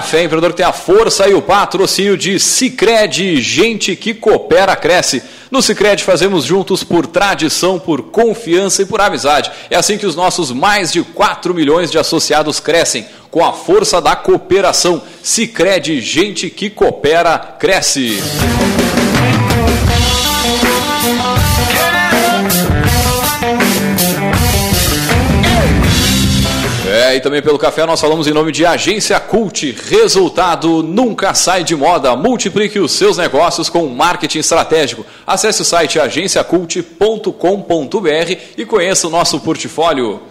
Café Empreendedor tem a força e o patrocínio de Cicred, gente que coopera, cresce. No Cicred fazemos juntos por tradição, por confiança e por amizade. É assim que os nossos mais de 4 milhões de associados crescem, com a força da cooperação. Cicred, gente que coopera, cresce. É, e também pelo café nós falamos em nome de Agência Cult. Resultado nunca sai de moda. Multiplique os seus negócios com marketing estratégico. Acesse o site agenciacult.com.br e conheça o nosso portfólio.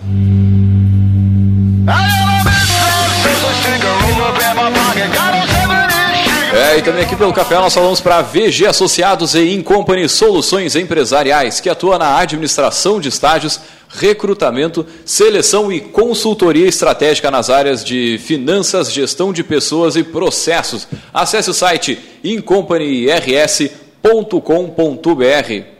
É, e também aqui pelo café nós falamos para VG Associados e Incompany Soluções Empresariais, que atua na administração de estágios recrutamento, seleção e consultoria estratégica nas áreas de finanças, gestão de pessoas e processos. Acesse o site incompanyrs.com.br.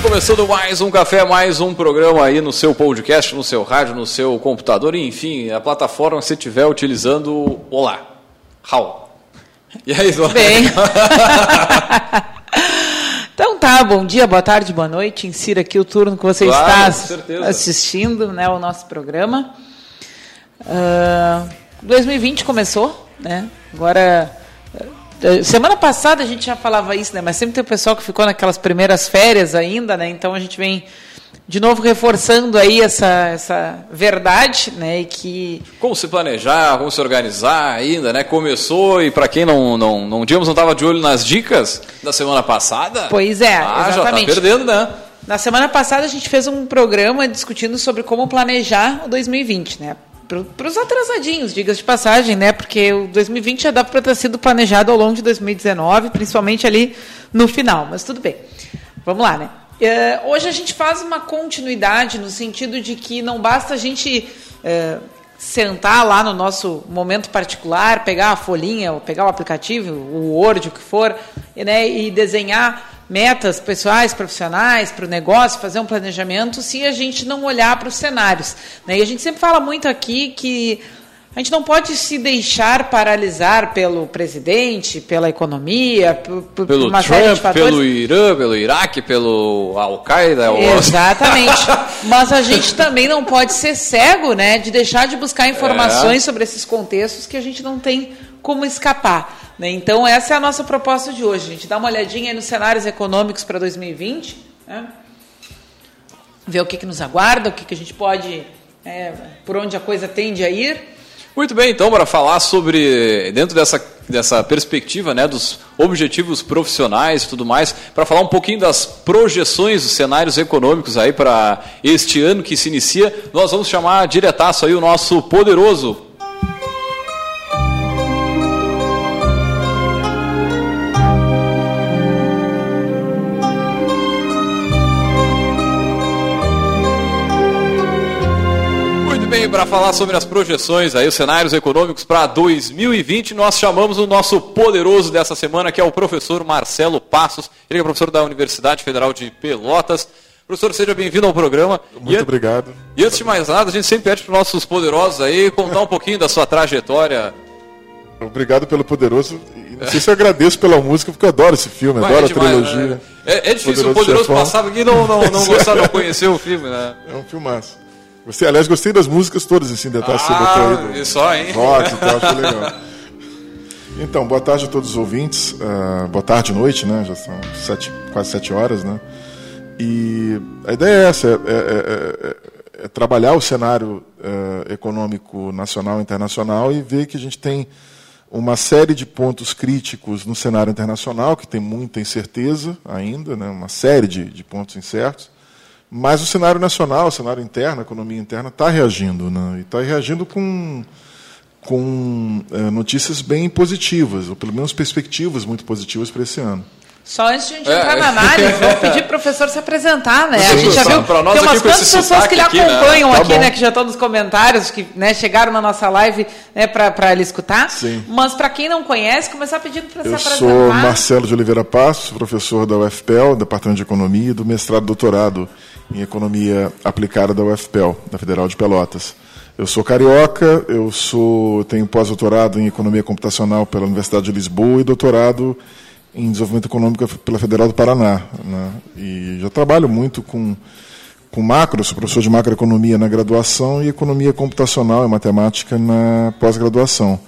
bem, começando mais um café, mais um programa aí no seu podcast, no seu rádio, no seu computador, enfim, a plataforma que você estiver utilizando. Olá, Raul. E aí, Zona? Bem. então tá, bom dia, boa tarde, boa noite. Insira aqui o turno que você claro, está assistindo, né, o nosso programa. Uh, 2020 começou, né? Agora semana passada a gente já falava isso, né? Mas sempre tem o pessoal que ficou naquelas primeiras férias ainda, né? Então a gente vem de novo reforçando aí essa, essa verdade, né? E que como se planejar, como se organizar ainda, né? Começou e para quem não não não digamos não estava de olho nas dicas da semana passada. Pois é, ah, exatamente. já tá perdendo, né? Na semana passada a gente fez um programa discutindo sobre como planejar o 2020, né? Para os atrasadinhos, diga de passagem, né? Porque o 2020 já dá para ter sido planejado ao longo de 2019, principalmente ali no final, mas tudo bem. Vamos lá, né? Uh, hoje a gente faz uma continuidade no sentido de que não basta a gente uh, sentar lá no nosso momento particular, pegar a folhinha, ou pegar o aplicativo, o Word, o que for, né, e desenhar metas pessoais, profissionais, para o negócio, fazer um planejamento, se a gente não olhar para os cenários. Né? E a gente sempre fala muito aqui que a gente não pode se deixar paralisar pelo presidente, pela economia, por, pelo uma Trump, série de fatores. pelo Irã, pelo Iraque, pelo Al-Qaeda. Exatamente. Mas a gente também não pode ser cego, né, de deixar de buscar informações é. sobre esses contextos que a gente não tem como escapar. Né? Então, essa é a nossa proposta de hoje. A gente dá uma olhadinha nos cenários econômicos para 2020, né? ver o que, que nos aguarda, o que, que a gente pode, é, por onde a coisa tende a ir. Muito bem, então, para falar sobre, dentro dessa, dessa perspectiva né, dos objetivos profissionais e tudo mais, para falar um pouquinho das projeções dos cenários econômicos aí para este ano que se inicia, nós vamos chamar diretaço aí o nosso poderoso para falar sobre as projeções, aí, os cenários econômicos para 2020, nós chamamos o nosso poderoso dessa semana, que é o professor Marcelo Passos. Ele é professor da Universidade Federal de Pelotas. Professor, seja bem-vindo ao programa. Muito e, obrigado. E antes de mais nada, a gente sempre pede para os nossos poderosos aí contar um pouquinho da sua trajetória. Obrigado pelo poderoso. E não sei se eu agradeço pela música, porque eu adoro esse filme, Mas adoro é demais, a trilogia. Né? É, é, difícil, poderoso o poderoso passava aqui não, não, não gostar, não conhecer o filme, né? É um filmaço. Gostei, aliás, gostei das músicas todas, assim, detalhe ah, você botou aí. Só, hein? Rock e tal, achei legal. Então, boa tarde a todos os ouvintes. Uh, boa tarde, noite, né? Já são sete, quase sete horas, né? E a ideia é essa, é, é, é, é trabalhar o cenário uh, econômico nacional e internacional e ver que a gente tem uma série de pontos críticos no cenário internacional, que tem muita incerteza ainda, né, uma série de, de pontos incertos, mas o cenário nacional, o cenário interno, a economia interna, está reagindo, né, e está reagindo com, com é, notícias bem positivas, ou pelo menos perspectivas muito positivas para esse ano. Só antes de a gente entrar é. na análise, vou pedir para o professor se apresentar, né? Sim, a gente já viu tem umas quantas pessoas que lhe aqui, acompanham né? Tá aqui, né? Que já estão nos comentários, que né, chegaram na nossa live né, para ele escutar. Sim. Mas para quem não conhece, começar pedindo para se Eu apresentar. sou Marcelo de Oliveira Passos, professor da UFPEL, Departamento de Economia, e do mestrado e doutorado em Economia Aplicada da UFPEL, da Federal de Pelotas. Eu sou carioca, eu sou tenho pós-doutorado em Economia Computacional pela Universidade de Lisboa e doutorado em Desenvolvimento Econômico pela Federal do Paraná. Né? E já trabalho muito com, com macro, sou professor de macroeconomia na graduação e economia computacional e matemática na pós-graduação.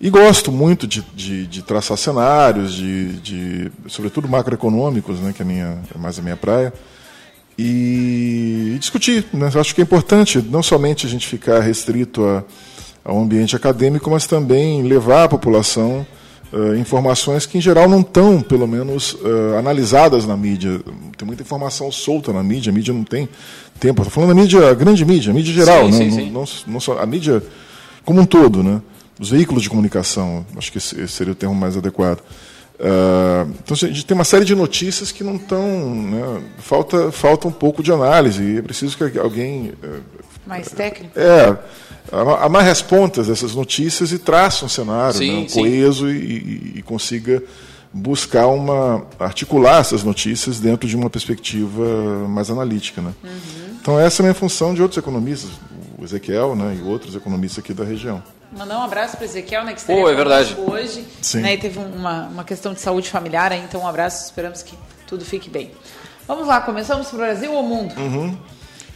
E gosto muito de, de, de traçar cenários, de, de, sobretudo macroeconômicos, né, que é, minha, é mais a minha praia, e, discutir. Né? Eu acho que é importante não somente a gente ficar restrito a, ao ambiente acadêmico, mas também levar à população uh, informações que, em geral, não estão, pelo menos, uh, analisadas na mídia. Tem muita informação solta na mídia, a mídia não tem tempo. Estou falando da mídia, a grande mídia, a mídia geral, Sim, né? sim, não, sim. não, não só a mídia como um todo, né? Os veículos de comunicação, acho que esse seria o termo mais adequado. Uh, então a gente tem uma série de notícias que não estão, né? falta falta um pouco de análise e é preciso que alguém uh, Mais técnico. é amarre as pontas dessas notícias e traça um cenário Sim, né, um coeso e, e- e consiga buscar uma articular essas notícias dentro de uma perspectiva mais analítica, né? Então essa é a minha função de outros economistas, o Ezequiel, né, e outros economistas aqui da região. Mandar um abraço para Ezequiel, né, que Pô, estaria é verdade. hoje. Sim. Né, e teve uma, uma questão de saúde familiar, então um abraço, esperamos que tudo fique bem. Vamos lá, começamos pro Brasil ou mundo?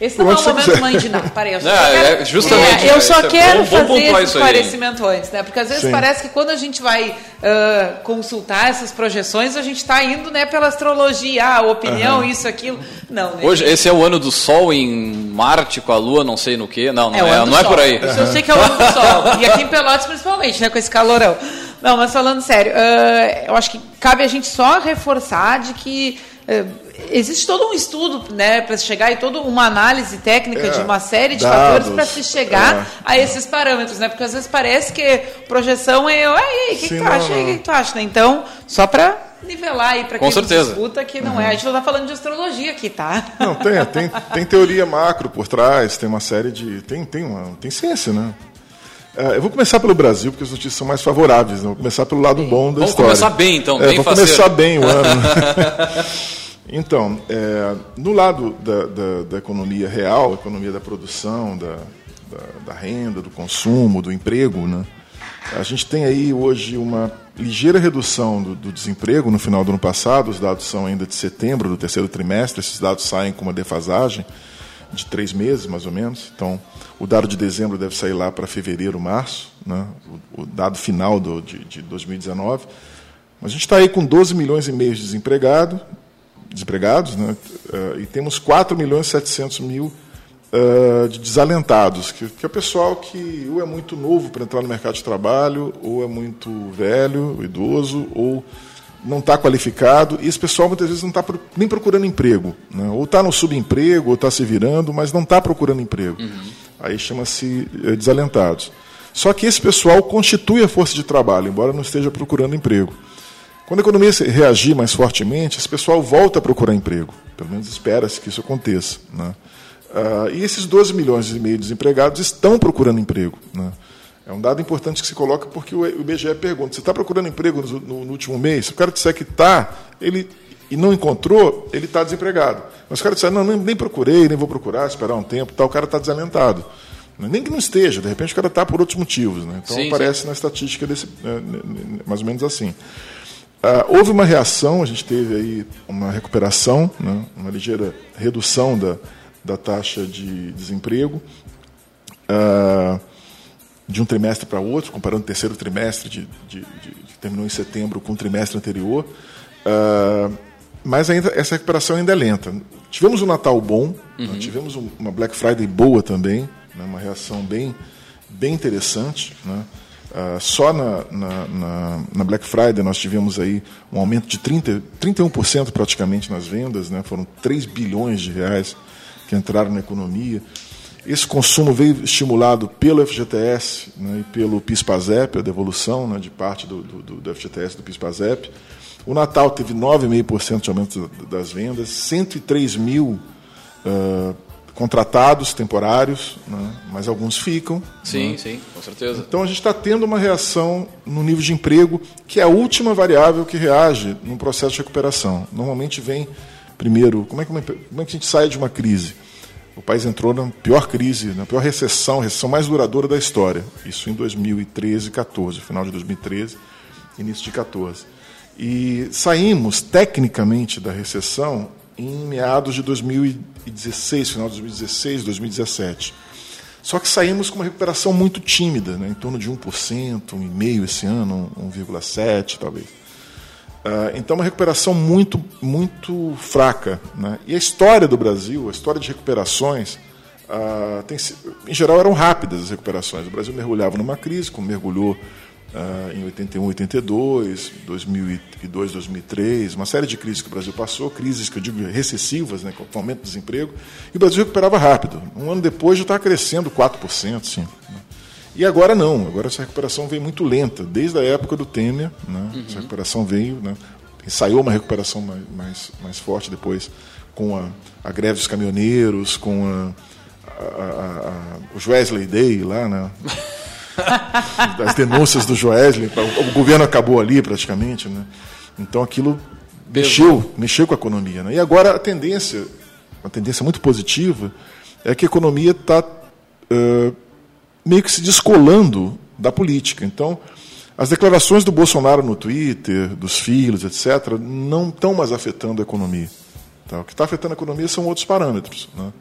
Esse não é o momento quiser. mãe de nada. Eu só quero, é, justamente, eu é, só isso é quero bom- bom fazer pontuar esse esclarecimento antes, né? Porque às vezes Sim. parece que quando a gente vai ah, consultar essas projeções, a gente está indo né, pela astrologia, ah, opinião, isso, aquilo. Não, né? Hoje, esse é o ano do Sol em Marte com a Lua, não sei no que. Não, não é, do não é por aí. Isso eu sei que é o ano do sol. E aqui em Pelotas, principalmente, né? Com esse calorão. Não, mas falando sério, ah, eu acho que cabe a gente só reforçar de que ah, existe todo um estudo, né, para se chegar e toda uma análise técnica É, de uma série de dados, fatores para se chegar é. a esses parâmetros, né? Porque às vezes parece que projeção é, "Ué, e aí, o que, que tu acha? O que, tu acha? Então, só para nivelar aí para quem certeza. escuta que não é. A gente não tá falando de astrologia aqui, tá? Não, tem, tem, tem teoria macro por trás, tem uma série de. Tem, tem, uma, tem ciência, né? Eh, eu vou começar pelo Brasil, porque as notícias são mais favoráveis. Né? Vou começar pelo lado bom da Vamos história. começar bem, então, É, bem faceiro. começar bem o ano. então, é, no lado da, da, da economia real, economia da produção, da, da, da renda, do consumo, do emprego, né? a gente tem aí hoje uma ligeira redução do, do desemprego no final do ano passado. Os dados são ainda de setembro, do terceiro trimestre. Esses dados saem com uma defasagem de três meses, mais ou menos. Então, o dado de dezembro deve sair lá para fevereiro, março, né? o, o dado final do, de, de 2019. Mas a gente está aí com 12 milhões e meio de desempregado, desempregados, né? Eh, e temos 4 milhões e 700 mil eh, de desalentados, que, que é o pessoal que ou é muito novo para entrar no mercado de trabalho, ou é muito velho, idoso, ou não está qualificado, e esse pessoal muitas vezes não está nem procurando emprego, né? ou está no subemprego, ou está se virando, mas não está procurando emprego. Aí chama-se eh, desalentados. Só que esse pessoal constitui a força de trabalho, embora não esteja procurando emprego. Quando a economia reagir mais fortemente, esse pessoal volta a procurar emprego. Pelo menos espera-se que isso aconteça. Né? Ah, e esses 12 milhões e meio de desempregados estão procurando emprego. Né? É um dado importante que se coloca porque o IBGE pergunta: você está procurando emprego no, no- no último mês? Se o cara disser que está, ele e não encontrou, ele está desempregado. Mas o cara disser, não, nem, procurei, nem vou procurar, esperar um tempo, tal, o cara está desalentado. Nem que não esteja, de repente o cara está por outros motivos. Né? Então Sim, aparece na estatística desse, né, né, né, mais ou menos assim. Ah, houve uma reação, a gente teve aí uma recuperação, né, uma ligeira redução da, da taxa de desemprego ah, de um trimestre para outro, comparando o terceiro trimestre de, de- de- que terminou em setembro com o trimestre anterior. Ah, mas ainda essa recuperação ainda é lenta. Tivemos um Natal bom, né, tivemos um- uma Black Friday boa também, né, uma reação bem, bem interessante. Né? Uh, só na, na, na, na, Black Friday nós tivemos aí um aumento de 30, 31% praticamente nas vendas, né? foram 3 bilhões de reais que entraram na economia. Esse consumo veio estimulado pelo FGTS né, e pelo PIS-PASEP, a devolução né, de parte do, do, do FGTS e do PIS-PASEP. O Natal teve 9,5% de aumento das vendas, 103 mil uh, contratados temporários, né, mas alguns ficam. Sim, né. sim, com certeza. Então a gente está tendo uma reação no nível de emprego, que é a última variável que reage num processo de recuperação. Normalmente vem primeiro, como é que, como é que a gente sai de uma crise? O país entrou na pior crise, na pior recessão, recessão mais duradoura da história. Isso em 2013 e 14, final de 2013, início de 14. E saímos tecnicamente da recessão em meados de 2016, final de 2016, 2017. Só que saímos com uma recuperação muito tímida, né, em torno de 1%, 1,5% esse ano, 1,7% talvez. Uh, então, uma recuperação muito, muito fraca. Né? E a história do Brasil, a história de recuperações, uh, tem, em geral eram rápidas as recuperações. O Brasil mergulhava numa crise, como mergulhou uh, em 81, 82, 2002, 2003, uma série de crises que o Brasil passou, crises que eu digo recessivas, né, com aumento do desemprego, e o Brasil recuperava rápido. Um ano depois já estava crescendo 4%. Sim, né? E agora não, agora essa recuperação veio muito lenta, desde a época do Temer, né? Uhum. essa recuperação veio, né? ensaiou uma recuperação mais, mais, mais forte depois, com a, a greve dos caminhoneiros, com a, a, a, o Joesley Day lá, né? as denúncias do Joesley, o, governo acabou ali praticamente, né? então aquilo mexeu, mexeu com a economia. Né? E agora a tendência, uma tendência muito positiva, é que a economia está uh, meio que se descolando da política. Então, as declarações do Bolsonaro no Twitter, dos filhos, etc., não estão mais afetando a economia. Tá? O que está afetando a economia são outros parâmetros. Né?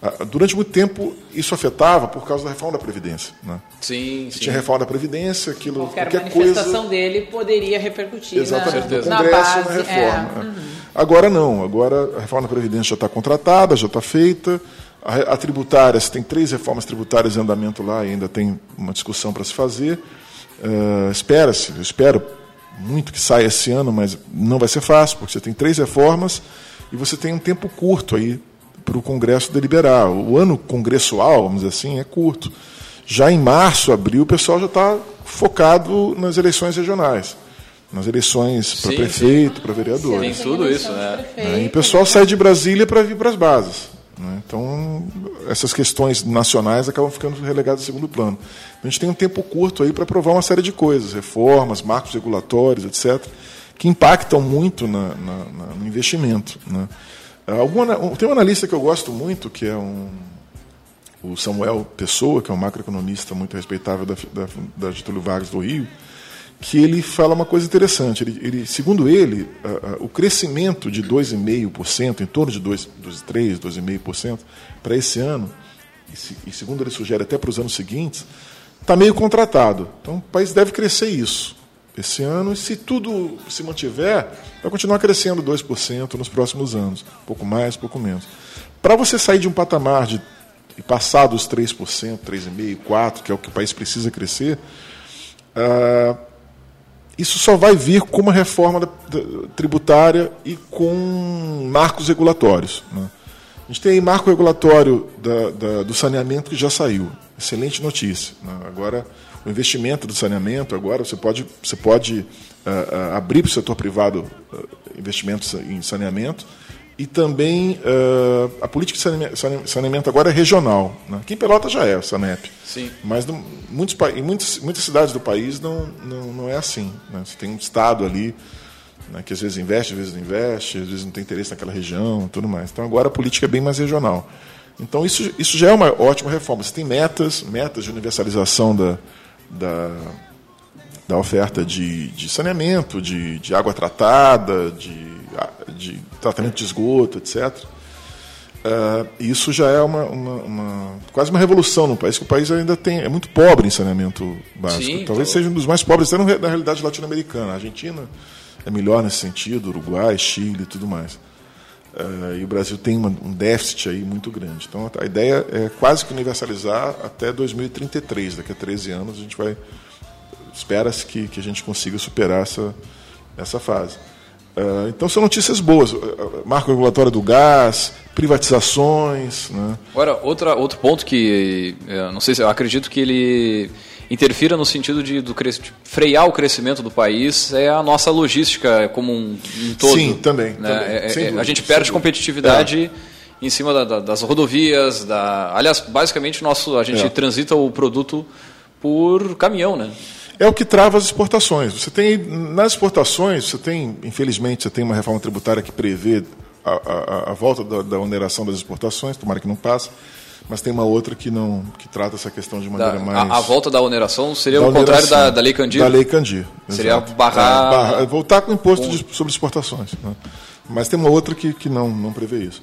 Ah, durante muito tempo, isso afetava por causa da reforma da Previdência. Né? Sim, sim. Tinha reforma da Previdência, aquilo. Qualquer, qualquer manifestação coisa... dele poderia repercutir Exatamente, na, no Congresso, na, base, na reforma. É. Uhum. Agora não, agora a reforma da Previdência já está contratada, já está feita. A, a tributária, você tem três reformas tributárias em andamento lá, e ainda tem uma discussão para se fazer. Uh, Espera-se, eu espero muito que saia esse ano, mas não vai ser fácil, porque você tem três reformas e você tem um tempo curto aí para o Congresso deliberar. O ano congressual, vamos dizer assim, é curto. Já em março, abril, o pessoal já está focado nas eleições regionais, nas eleições para prefeito, para vereador. Tem tudo isso, né? É, e o pessoal sai de Brasília para vir para as bases. Né? Então, essas questões nacionais acabam ficando relegadas ao segundo plano. A gente tem um tempo curto aí para aprovar uma série de coisas, reformas, marcos regulatórios, etc., que impactam muito na, na, na, no investimento. Né? Tem um analista que eu gosto muito, que é um, o Samuel Pessoa, que é um macroeconomista muito respeitável da, da, da Getúlio Vargas do Rio, que ele fala uma coisa interessante. Ele, ele segundo ele, o crescimento de 2,5%, em torno de 2, 3, 2,5% para esse ano, e, se, e, segundo ele sugere até para os anos seguintes, está meio contratado. Então o país deve crescer isso esse ano, e se tudo se mantiver, vai continuar crescendo 2% nos próximos anos. Pouco mais, pouco menos. Para você sair de um patamar de e passar dos 3%, 3,5%, 4%, que é o que o país precisa crescer, uh, isso só vai vir com uma reforma da, da, tributária e com marcos regulatórios. Né? A gente tem aí marco regulatório da, do saneamento que já saiu. Excelente notícia. Né? Agora, o investimento do saneamento, agora você pode, você pode uh, uh, abrir para o setor privado uh, investimentos em saneamento e também uh, a política de saneamento agora é regional. Né? Aqui em Pelota já é, o SANEP. Sim. Mas no, muitos, em muitas, muitas cidades do país não, não, não é assim. Né? Você tem um Estado ali né, que às vezes investe, às vezes não investe, às vezes não tem interesse naquela região tudo mais. Então agora a política é bem mais regional. Então isso, isso já é uma ótima reforma. Você tem metas, metas de universalização da, da, da oferta de, de saneamento, de, de água tratada, de de tratamento de esgoto, etc. Uh, isso já é uma, uma, uma, quase uma revolução no país, que o país ainda tem, é muito pobre em saneamento básico. Sim, Talvez então... seja um dos mais pobres, até na realidade latino-americana. A Argentina é melhor nesse sentido, Uruguai, Chile e tudo mais. Uh, e o Brasil tem uma, um déficit aí muito grande. Então a ideia é quase que universalizar até 2033, daqui a 13 anos a gente vai espera-se que, que a gente consiga superar essa, essa fase. Uh, então são notícias boas. Marco regulatório do gás, privatizações. Né? Agora, outra, outro ponto que não sei se eu acredito que ele interfira no sentido de, do, de frear o crescimento do país é a nossa logística como um, um todo. Sim, também. Né? também é, é, dúvida, a gente perde competitividade é. em cima da, da, das rodovias. Da, aliás, basicamente nosso, a gente é. transita o produto por caminhão, né? é o que trava as exportações. Você tem nas exportações, você tem, infelizmente, você tem uma reforma tributária que prevê a, a, a volta da, da, oneração das exportações, tomara que não passe, mas tem uma outra que não que trata essa questão de maneira da, mais. A, a, volta da oneração seria o contrário da, da lei Candir. Da lei Candir. Seria exato. barrar. É, barra, voltar com o imposto com... De, sobre exportações. Né? Mas tem uma outra que, que não, não prevê isso.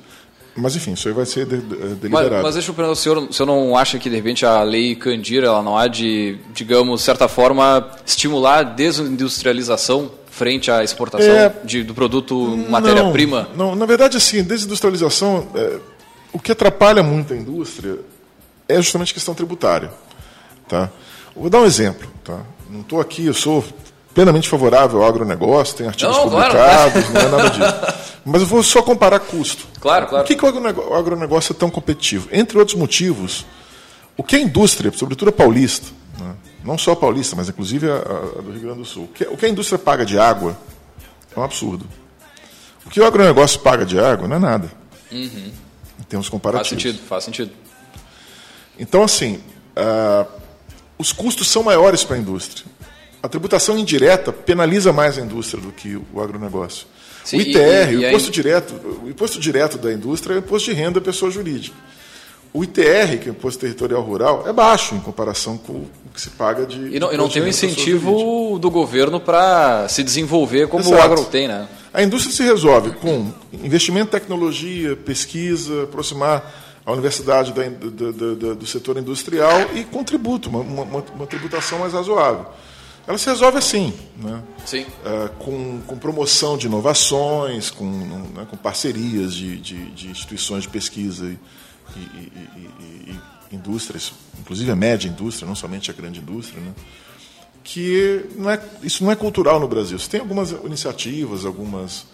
Mas enfim, isso aí vai ser de, de, deliberado. Mas, mas deixa eu perguntar, o senhor, o senhor não acha que de repente a lei Candir ela não há de, digamos, certa forma, estimular a desindustrialização frente à exportação é, de, do produto matéria-prima? Não, na verdade, assim, desindustrialização, é, o que atrapalha muito a indústria é justamente a questão tributária. Tá? Vou dar um exemplo. Tá? Não estou aqui, eu sou plenamente favorável ao agronegócio, tem artigos não, publicados, claro. não é nada disso. Mas eu vou só comparar custo. Claro, claro. Por que, que o agronegócio é tão competitivo? Entre outros motivos, o que a indústria, sobretudo a paulista, né? não só a paulista, mas inclusive a, a, do Rio Grande do Sul, o que, o que a indústria paga de água é um absurdo. O que o agronegócio paga de água não é nada. Uhum. Em termos comparativos. Faz sentido, faz sentido. Então, assim, uh, os custos são maiores para a indústria. A tributação indireta penaliza mais a indústria do que o agronegócio. Sim, o ITR, e, e, o, imposto direto, o imposto direto da indústria é o imposto de renda da pessoa jurídica. O ITR, que é o Imposto Territorial Rural, é baixo em comparação com o que se paga de. E não, e não tem um incentivo do governo para se desenvolver como Exato. o agro tem, né? A indústria se resolve com investimento em tecnologia, pesquisa, aproximar a universidade da, do, do, do setor industrial e com tributo, uma, uma, uma tributação mais razoável ela se resolve assim, né? Sim. É, com, com promoção de inovações, com, né, com parcerias de, de, de, instituições de pesquisa e, e, e, e, indústrias, inclusive a média indústria, não somente a grande indústria, né? Que não é, isso não é cultural no Brasil. Você tem algumas iniciativas, algumas,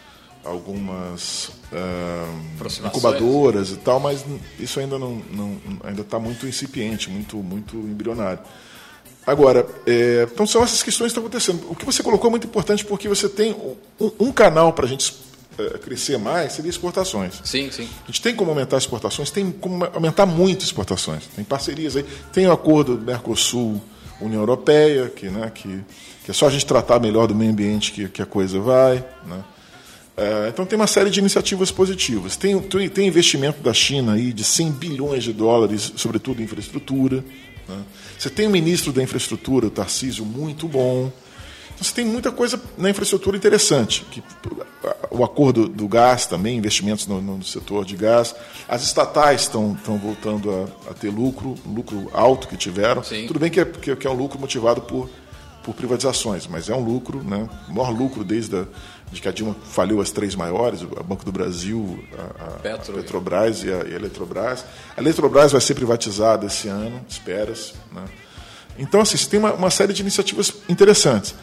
algumas uh, incubadoras e tal, mas isso ainda não, não ainda está muito incipiente, muito, muito embrionário. Agora, é, então são essas questões que estão acontecendo. O que você colocou é muito importante porque você tem um, um canal para a gente é, crescer mais, seria exportações. Sim, sim. A gente tem como aumentar exportações, tem como aumentar muito exportações. Tem parcerias aí, tem o acordo do Mercosul, União Europeia, que, né, que, que é só a gente tratar melhor do meio ambiente que, que a coisa vai. Né? É, então tem uma série de iniciativas positivas. Tem, tem investimento da China aí de 100 bilhões de dólares, sobretudo em infraestrutura. Né? Você tem um ministro da infraestrutura, o Tarcísio, muito bom. Você tem muita coisa na infraestrutura interessante. Que, o acordo do gás também, investimentos no, no setor de gás. As estatais estão, voltando a, a, ter lucro, lucro alto que tiveram. Sim. Tudo bem que é, que, que é um lucro motivado por, por privatizações, mas é um lucro, né? o maior lucro desde a, de que a Dilma faliu as três maiores, a Banco do Brasil, a, a, Petro, a Petrobras e a, e a, Eletrobras. A Eletrobras vai ser privatizada esse ano, espera-se. Né? Então, assim, você tem uma, uma, série de iniciativas interessantes.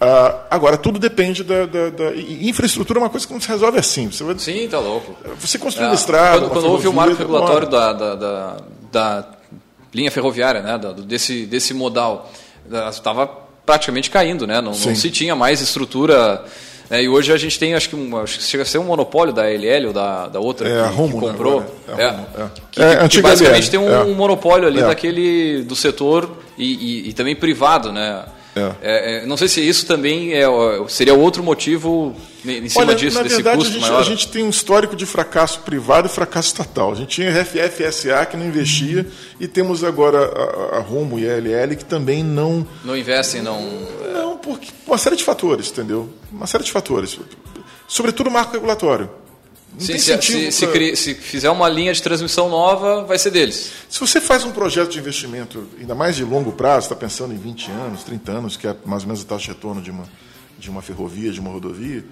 Uh, agora, tudo depende da, da, da, infraestrutura é uma coisa que não se resolve assim. Você vai, Sim, tá louco. Você construir é, estrada. Quando, quando houve o marco regulatório da, da, da, linha ferroviária, né, desse, desse modal, estava praticamente caindo, né? Não, não se tinha mais estrutura é, e hoje a gente tem, acho que, um, acho que chega a ser um monopólio da LL ou da, da outra é, que, que comprou. Né? É, é, que, é, que basicamente tem um, um monopólio ali daquele do setor e, e, e também privado, né? É. É, não sei se isso também é, seria outro motivo em cima Olha, disso, na desse verdade, custo a gente, maior. A gente tem um histórico de fracasso privado e fracasso estatal. A gente tinha a FFSA que não investia e temos agora a, a Rumo e a LL que também não... Não investem, não... Não, porque uma série de fatores, entendeu? Uma série de fatores. Sobretudo o marco regulatório. Sim, se, se, se, pra... se, fizer uma linha de transmissão nova, vai ser deles. Se você faz um projeto de investimento, ainda mais de longo prazo, está pensando em 20 anos, 30 anos, que é mais ou menos a taxa de retorno de uma, de uma ferrovia, de uma rodovia,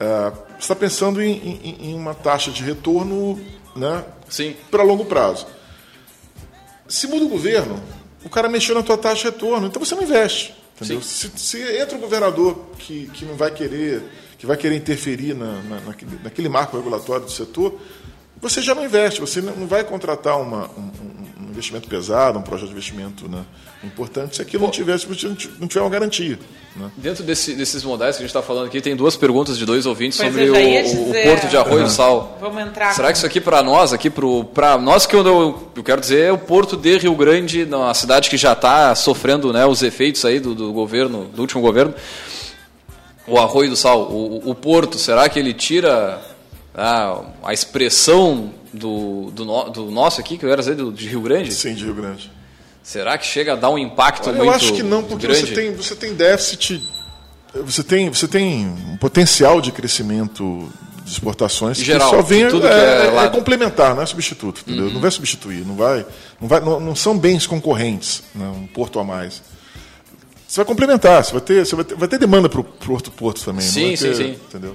uh, você está pensando em, em, em, uma taxa de retorno né, para longo prazo. Se muda o governo, o cara mexeu na tua taxa de retorno, então você não investe. Se, se, entra um governador que, que não vai querer, que vai querer interferir na, na, naquele, naquele marco regulatório do setor, você já não investe, você não vai contratar uma, um, um, investimento pesado, um projeto de investimento né, importante, se aquilo não, tivesse, não tiver uma garantia. Né? Dentro desse, desses modais que a gente está falando aqui, tem duas perguntas de dois ouvintes pois sobre o, dizer, o, Porto de Arroio uhum. do Sal. Vamos entrar. Será que isso aqui para nós, aqui para nós que eu, eu quero dizer é o Porto de Rio Grande, uma cidade que já está sofrendo né, os efeitos aí do, do governo, do último governo, o Arroio do Sal, o, o Porto, será que ele tira a, a expressão do, do, do, nosso aqui, que eu era dizer, do, de Rio Grande? Sim, de Rio Grande. Será que chega a dar um impacto Olha, muito? Eu acho que não, porque você tem, você tem déficit, você tem, você tem um potencial de crescimento de exportações geral, que só vem tudo é, é, é, complementar, não é substituto, entendeu? Uhum. Não vai substituir, não vai, não vai, não, não são bens concorrentes, né, um porto a mais. Você vai complementar, você vai ter, você vai ter, vai ter demanda para o porto, porto também. Sim, ter, sim, sim. Entendeu?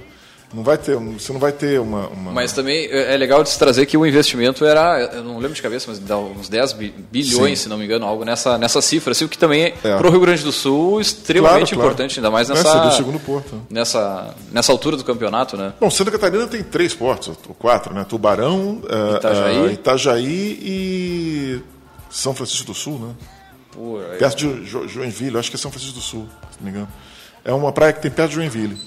Não vai ter, você não vai ter uma, uma, Mas também é, é legal de se trazer que o investimento era, eu não lembro de cabeça, mas dá uns 10 bilhões, Sim. se não me engano, algo nessa, nessa cifra, assim, o que também é. para o Rio Grande do Sul extremamente claro, importante, claro. ainda mais nessa, segundo porto. nessa nessa altura do campeonato, né? Bom, Santa Catarina tem três portos, ou quatro, né? Tubarão, é, Itajaí, uh, Itajaí e São Francisco do Sul, né? Pô, perto de jo Joinville, acho que é São Francisco do Sul, se não me engano. É uma praia que tem perto de Joinville.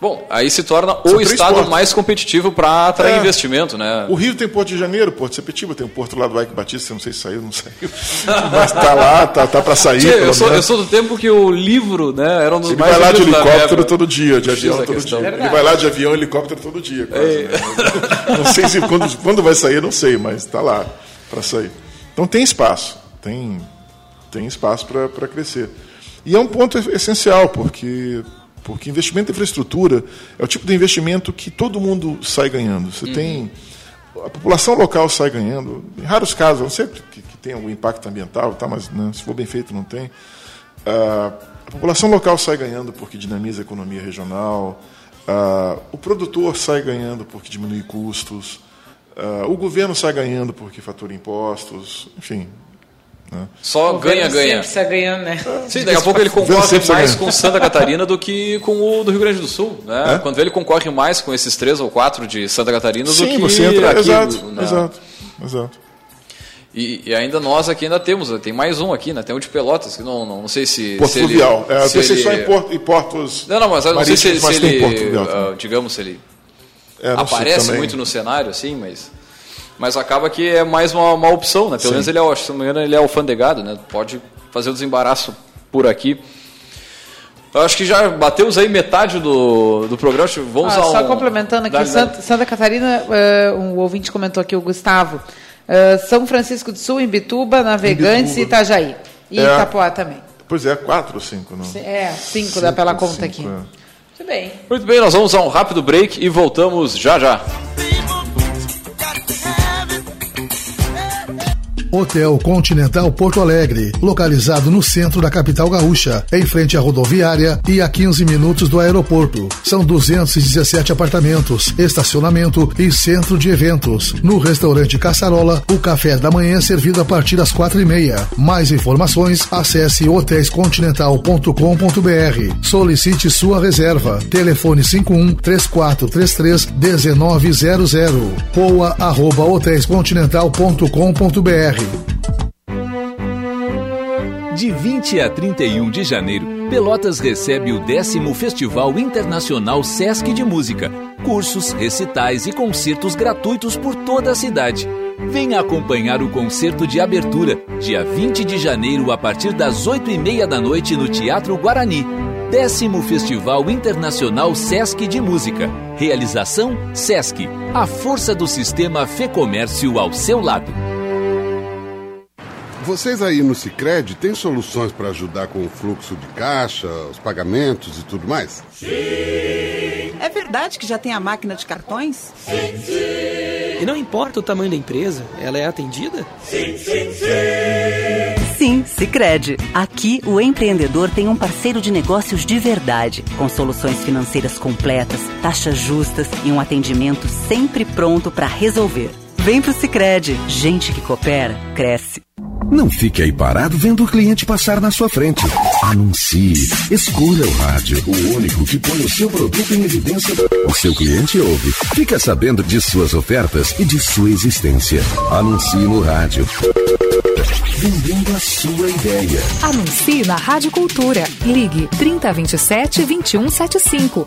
Bom, aí se torna São o estado portos. mais competitivo para atrair é. investimento, né? O Rio tem Porto de Janeiro, Porto de Sepetiba, tem um porto lá do Ike Batista, não sei se saiu, não saiu. Mas está lá, tá, tá para sair. Tchê, eu, sou, eu, sou, do tempo que o livro, né, era um dos ele mais vai lá de helicóptero todo dia, de avião todo dia. Ele vai lá de avião, helicóptero todo dia, quase, né? Não sei se quando, quando vai sair, não sei, mas está lá para sair. Então tem espaço, tem, tem espaço para crescer. E é um ponto essencial, porque porque investimento em infraestrutura é o tipo de investimento que todo mundo sai ganhando. Você uhum. tem. A população local sai ganhando. Em raros casos, não sei que, que tem algum impacto ambiental, tá, mas né, se for bem feito, não tem. Uh, a população local sai ganhando porque dinamiza a economia regional. Uh, o produtor sai ganhando porque diminui custos. Uh, o governo sai ganhando porque fatura impostos. Enfim, né? Só ganha-ganha. Sempre está ganhando, né? Sim, daqui a pouco ele concorre mais com Santa Catarina do que com o do Rio Grande do Sul. Né? É? Quando ele concorre mais com esses três ou quatro de Santa Catarina Sim, do que você entra, aqui. Exato, né? exato, exato. E, e, ainda nós aqui ainda temos, tem mais um aqui, né? Tem o de Pelotas, que não, não, não sei se. Porto se Fluvial. Ele, é, eu pensei ele... só em, port, em portos. Não, não, mas eu não sei se, se ele. Uh, digamos, se ele é, aparece muito no cenário, assim, mas. Mas acaba que é mais uma, uma opção, né? Pelo Sim. menos ele é, se não me engano, ele é alfandegado, né? Pode fazer o desembaraço por aqui. Eu acho que já batemos aí metade do, do programa. Vamos ah, Só um... complementando aqui, Santa, Santa, Catarina, uh, um ouvinte comentou aqui, o Gustavo. Uh, São Francisco do Sul, Imbituba, Navegantes Imbituba. e Itajaí. E é, Itapoá também. Pois é, quatro ou cinco, não? É, cinco, cinco dá pela conta cinco, aqui. É. Muito bem. Muito bem, nós vamos a um rápido break e voltamos já já. Hotel Continental Porto Alegre, localizado no centro da capital gaúcha, em frente à rodoviária e a 15 minutos do aeroporto. São 217 apartamentos, estacionamento e centro de eventos. No restaurante Caçarola, o café da manhã é servido a partir das quatro e meia. Mais informações, acesse hotéiscontinental.com.br. Solicite sua reserva. Telefone 51 3433 1900 ou arroba hotéiscontinental.com.br. De 20 a 31 de janeiro, Pelotas recebe o décimo Festival Internacional Sesc de Música. Cursos, recitais e concertos gratuitos por toda a cidade. Venha acompanhar o concerto de abertura, dia 20 de janeiro, a partir das 8 e meia da noite, no Teatro Guarani. Décimo Festival Internacional Sesc de Música. Realização Sesc. A força do sistema Fê Comércio ao seu lado. Vocês aí no Cicred têm soluções para ajudar com o fluxo de caixa, os pagamentos e tudo mais? Sim! É verdade que já tem a máquina de cartões? Sim, sim! E não importa o tamanho da empresa, ela é atendida? Sim, sim, sim! Sim, Cicred. Aqui o empreendedor tem um parceiro de negócios de verdade, com soluções financeiras completas, taxas justas e um atendimento sempre pronto para resolver. Vem pro Cicred. Gente que coopera, cresce. Não fique aí parado vendo o cliente passar na sua frente. Anuncie. Escolha o rádio, o único que põe o seu produto em evidência. O seu cliente ouve. Fica sabendo de suas ofertas e de sua existência. Anuncie no rádio. Vendendo a sua ideia. Anuncie na Rádio Cultura. Ligue 3027 2175.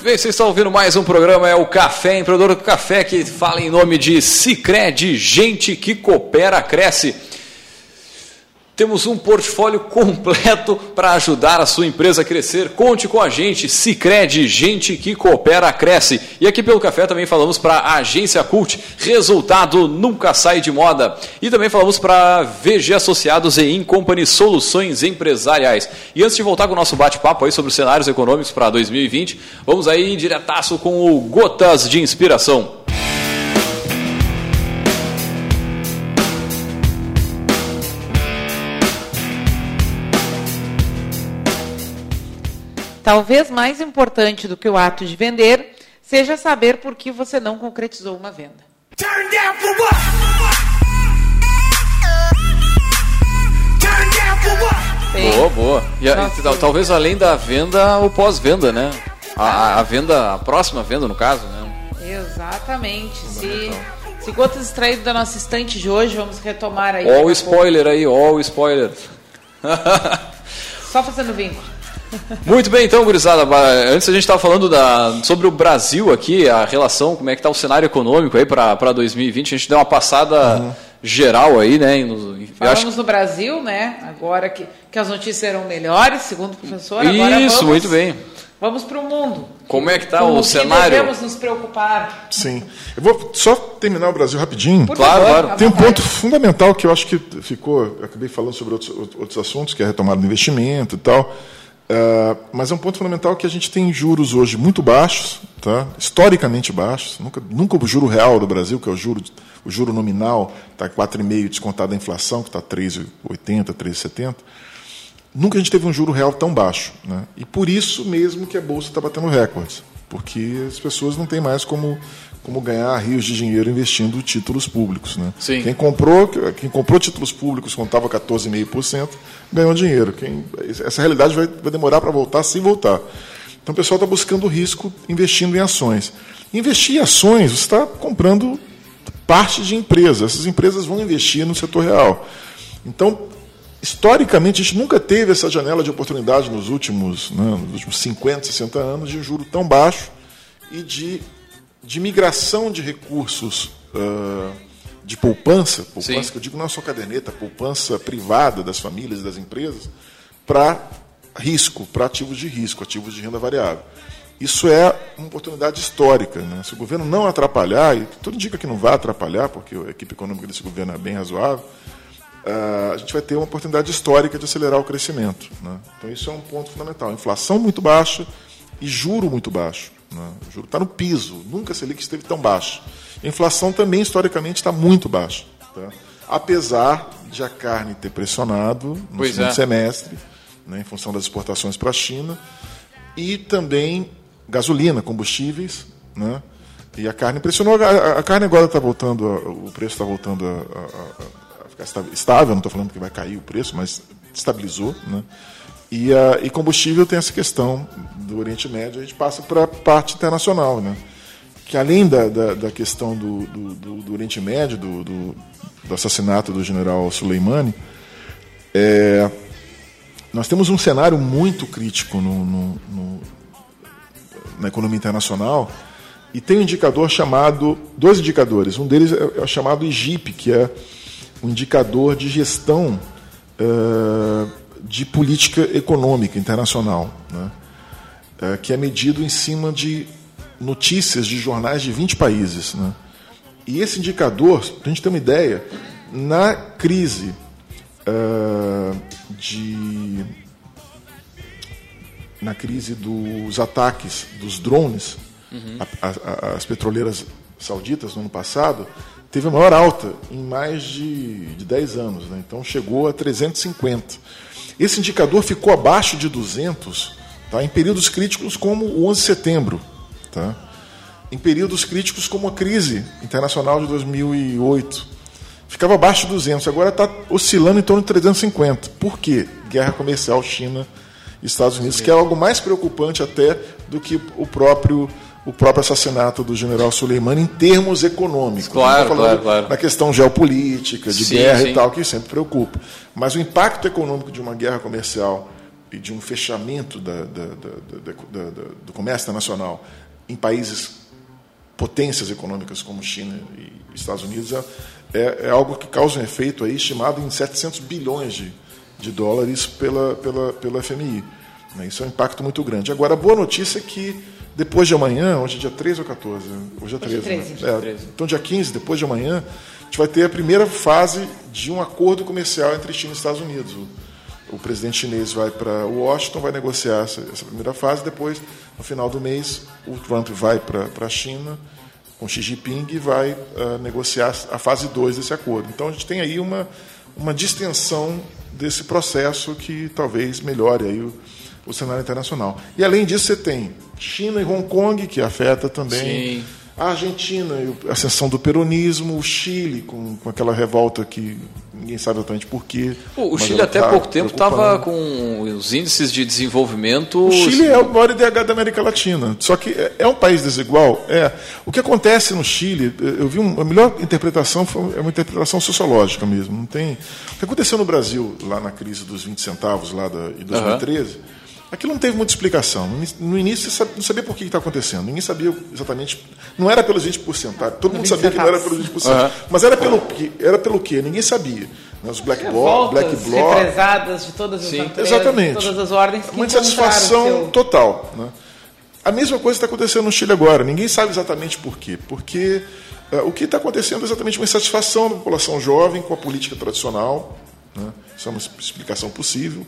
Muito bem, vocês estão ouvindo mais um programa, é o Café Empreendedor do Café, que fala em nome de Cicred, gente que coopera, cresce. Temos um portfólio completo para ajudar a sua empresa a crescer. Conte com a gente, Cicred, gente que coopera, cresce. E aqui pelo café também falamos para a Agência Cult, resultado nunca sai de moda. E também falamos para VG Associados e Incompany Soluções Empresariais. E antes de voltar com o nosso bate-papo aí sobre os cenários econômicos para 2020, vamos aí diretaço com o Gotas de Inspiração. Talvez mais importante do que o ato de vender seja saber por que você não concretizou uma venda. Boa, boa. E, e, talvez além da venda, o pós-venda, né? A, a, venda, a próxima venda, no caso, né? Exatamente. Se, se gotas extraídas da nossa estante de hoje, vamos retomar aí. Ó o spoiler pouco. aí, ó o spoiler. Só fazendo vínculo. Muito bem, então, gurizada. Antes a gente estava falando da, sobre o Brasil aqui, a relação, como é que está o cenário econômico aí para 2020. A gente deu uma passada uhum. geral aí, né? No, Falamos acho... no Brasil, né? Agora que, que as notícias eram melhores, segundo o professor. Isso, vamos, muito bem. Vamos para o mundo. Como é que está o cenário? devemos nos preocupar. Sim. Eu vou só terminar o Brasil rapidinho. Por claro, favor, claro. Tem um ponto fundamental que eu acho que ficou. Eu acabei falando sobre outros, outros assuntos, que é a retomada do investimento e tal. Uh, mas é um ponto fundamental que a gente tem juros hoje muito baixos, tá? historicamente baixos. Nunca, nunca o juro real do Brasil, que é o juro, o juro nominal, está 4,5% descontado da inflação, que está 3,80%, 3,70%. Nunca a gente teve um juro real tão baixo. Né? E por isso mesmo que a Bolsa está batendo recordes. Porque as pessoas não têm mais como como ganhar rios de dinheiro investindo títulos públicos. Né? Sim. Quem, comprou, quem comprou títulos públicos contava 14,5%, ganhou dinheiro. Quem, essa realidade vai, vai demorar para voltar, se voltar. Então o pessoal está buscando risco investindo em ações. Investir em ações, você está comprando parte de empresas. Essas empresas vão investir no setor real. Então, historicamente, a gente nunca teve essa janela de oportunidade nos últimos, né, nos últimos 50, 60 anos de juro tão baixo e de de migração de recursos uh, de poupança, poupança Sim. que eu digo não é só caderneta, poupança privada das famílias e das empresas, para risco, para ativos de risco, ativos de renda variável. Isso é uma oportunidade histórica. Né? Se o governo não atrapalhar, e tudo indica que não vai atrapalhar, porque a equipe econômica desse governo é bem razoável, uh, a gente vai ter uma oportunidade histórica de acelerar o crescimento. Né? Então, isso é um ponto fundamental. Inflação muito baixa e juro muito baixo. Né? O juro está no piso, nunca a Selic esteve tão baixo. A inflação também, historicamente, está muito baixa. Tá? Apesar de a carne ter pressionado no pois segundo é. semestre, né, em função das exportações para a China, e também gasolina, combustíveis, né? E a carne pressionou. A, a carne agora está voltando, a, o preço está voltando a, a, ficar estável. Não estou falando que vai cair o preço, mas estabilizou, né? E, a, e combustível tem essa questão do Oriente Médio, a gente passa para a parte internacional, né? que além da, da, da questão do, do, do, Oriente Médio, do, do, do, assassinato do general Soleimani, é, nós temos um cenário muito crítico no, no, no, na economia internacional, E tem um indicador chamado, dois indicadores. Um deles é, é chamado IGIP, que é um indicador de gestão de política econômica internacional, né? uh, que é medido em cima de notícias de jornais de 20 países. Né? E esse indicador, para a gente ter uma ideia, na crise uh, de na crise dos ataques dos drones uhum. a, a, as petroleiras sauditas no ano passado teve a maior alta em mais de, de 10 anos, né? então chegou a 350. Esse indicador ficou abaixo de 200 tá? em períodos críticos como o 11 de setembro, tá? em períodos críticos como a crise internacional de 2008. Ficava abaixo de 200, agora está oscilando em torno de 350. Por quê? Guerra comercial China Estados Unidos, que é algo mais preocupante até do que o próprio o próprio assassinato do general Soleimani em termos econômicos. Claro, claro, claro. Na questão geopolítica, de sim, guerra sim. e tal, que sempre preocupa. Mas o impacto econômico de uma guerra comercial e de um fechamento da, da, da, do comércio internacional em países potências econômicas como China e Estados Unidos é, é, é algo que causa um efeito aí estimado em 700 bilhões de, de dólares pela, pela, pela FMI. Né? Isso é um impacto muito grande. Agora, a boa notícia é que depois de amanhã, hoje é dia 13 ou 14? Hoje é 13. Hoje 13, né? é, 13. Então, dia 15, depois de amanhã, a gente vai ter a primeira fase de um acordo comercial entre China e Estados Unidos. O, o presidente chinês vai para Washington, vai negociar essa, essa, primeira fase, depois, no final do mês, o Trump vai para a China com Xi Jinping e vai uh, negociar a fase 2 desse acordo. Então, a gente tem aí uma, uma distensão desse processo que talvez melhore aí o, o cenário internacional. E além disso, você tem China e Hong Kong, que afeta também. Sim. A Argentina, a ascensão do peronismo, o Chile, com, com aquela revolta que ninguém sabe exatamente porquê. O Chile até tá pouco tempo estava com os índices de desenvolvimento. O Chile é o maior IDH da América Latina. Só que é, é um país desigual? É. O que acontece no Chile, eu vi um, a melhor interpretação foi, é uma interpretação sociológica mesmo. Não tem. O que aconteceu no Brasil, lá na crise dos 20 centavos, lá da, em 2013. Uhum Aquilo não teve muita explicação. No início, você não sabia por que está acontecendo. Ninguém sabia exatamente. Não era pelos 20%. Tá? Todo mundo sabia que não era pelos 20%. Uhum. Mas era pelo, era pelo quê? Ninguém sabia. Os Black Bloc, Black Bloc. represadas de todas as Sim. Empresas, Exatamente. todas as ordens. Uma insatisfação seu... total. Né? A mesma coisa está acontecendo no Chile agora. Ninguém sabe exatamente por quê. Porque uh, o que está acontecendo é exatamente uma insatisfação da população jovem com a política tradicional. Né? Isso é uma explicação possível.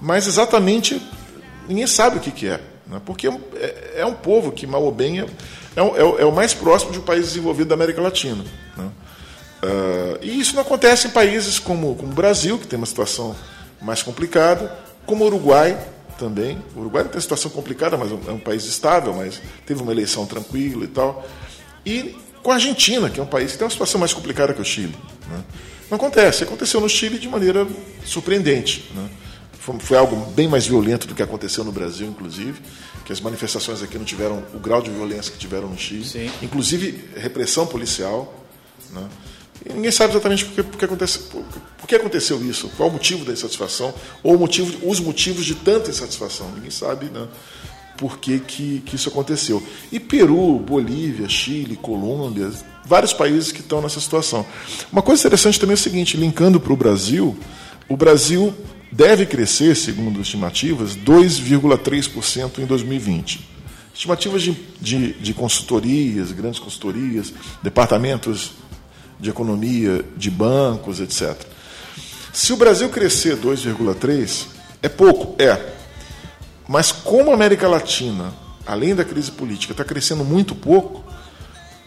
Mas exatamente ninguém sabe o que, que é. Né? Porque é, é, um povo que, mal ou bem, é, é, é, o mais próximo de um país desenvolvido da América Latina. Né? Uh, e isso não acontece em países como, como o Brasil, que tem uma situação mais complicada, como o Uruguai também. O Uruguai tem uma situação complicada, mas é um país estável, mas teve uma eleição tranquila e tal. E com a Argentina, que é um país que tem uma situação mais complicada que o Chile. Né? Não acontece. Aconteceu no Chile de maneira surpreendente. Né? Foi, foi, algo bem mais violento do que aconteceu no Brasil, inclusive, que as manifestações aqui não tiveram o grau de violência que tiveram no Chile, Sim. inclusive repressão policial. Né? E ninguém sabe exatamente por que, por, que acontece, por, por que aconteceu isso, qual o motivo da insatisfação, ou motivo, os motivos de tanta insatisfação. Ninguém sabe né, por que, que, que isso aconteceu. E Peru, Bolívia, Chile, Colômbia, vários países que estão nessa situação. Uma coisa interessante também é o seguinte, linkando para o Brasil, o Brasil deve crescer, segundo estimativas, 2,3% em 2020. Estimativas de, de, de, consultorias, grandes consultorias, departamentos de economia, de bancos, etc. Se o Brasil crescer 2,3%, é pouco? É. Mas como a América Latina, além da crise política, está crescendo muito pouco,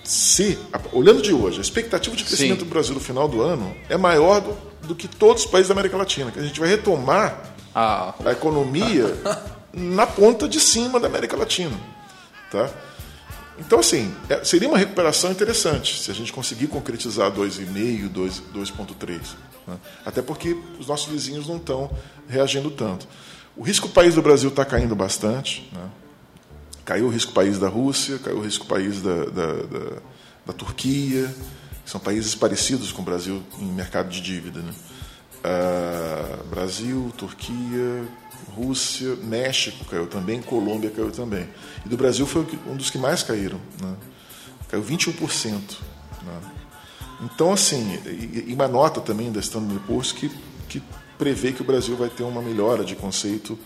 se, olhando de hoje, a expectativa de crescimento Sim. do Brasil no final do ano é maior do do que todos os países da América Latina, que a gente vai retomar ah. a economia na ponta de cima da América Latina. Tá? Então, assim, é, seria uma recuperação interessante se a gente conseguir concretizar 2,5, 2,3. Né? Até porque os nossos vizinhos não estão reagindo tanto. O risco país do Brasil está caindo bastante. Né? Caiu o risco país da Rússia, caiu o risco país da, da, da, da Turquia, são países parecidos com o Brasil em mercado de dívida. Né? Ah, Brasil, Turquia, Rússia, México caiu também, Colômbia caiu também. E do Brasil foi um dos que mais caíram. Né? Caiu 21%. Né? Então, assim, e uma nota também da Standard Poor's que, que prevê que o Brasil vai ter uma melhora de conceito,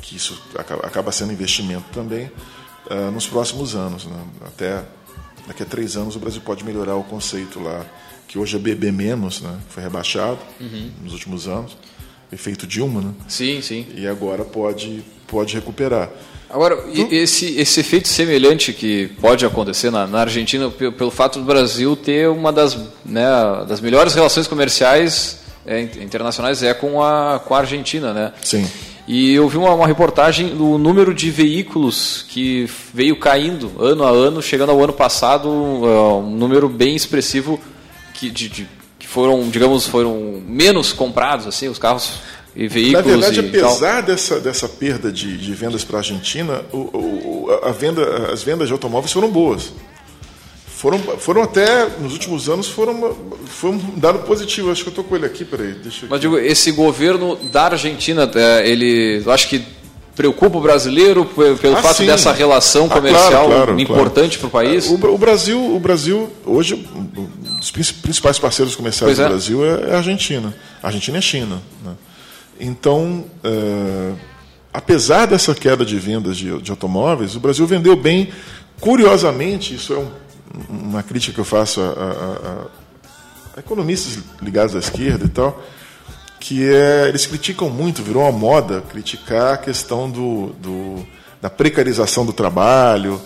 que isso acaba sendo investimento também, uh, nos próximos anos. Né? Até daqui a três anos o Brasil pode melhorar o conceito lá, que hoje é BB-, né? foi rebaixado uhum. nos últimos anos, efeito Dilma, né? Sim, sim. E agora pode, pode recuperar. Agora, esse, esse efeito semelhante que pode acontecer na, na Argentina, pelo, pelo, fato do Brasil ter uma das, né, das melhores relações comerciais é, internacionais é com a, com a Argentina, né? Sim. E eu vi uma, uma, reportagem do número de veículos que veio caindo ano a ano, chegando ao ano passado, uh, um número bem expressivo que, de, de, que foram, digamos, foram menos comprados, assim, os carros e veículos. Na verdade, apesar dessa, dessa perda de, de vendas para a Argentina, o, o, a venda, as vendas de automóveis foram boas foram, foram até, nos últimos anos, foram, foi um dado positivo. Acho que eu estou com ele aqui, peraí. Deixa Mas digo, esse governo da Argentina, é, ele, acho que preocupa o brasileiro pelo ah, fato sim. dessa relação ah, comercial ah, claro, claro, importante claro. para o país? O, Brasil, o Brasil, hoje, um dos principais parceiros comerciais pois do é. Brasil é, é, a Argentina. A Argentina é a China. Né? Então, é, apesar dessa queda de vendas de, de automóveis, o Brasil vendeu bem. Curiosamente, isso é um uma crítica que eu faço a, a, a, economistas ligados à esquerda e tal, que é eles criticam muito, virou uma moda criticar a questão do, do da precarização do trabalho,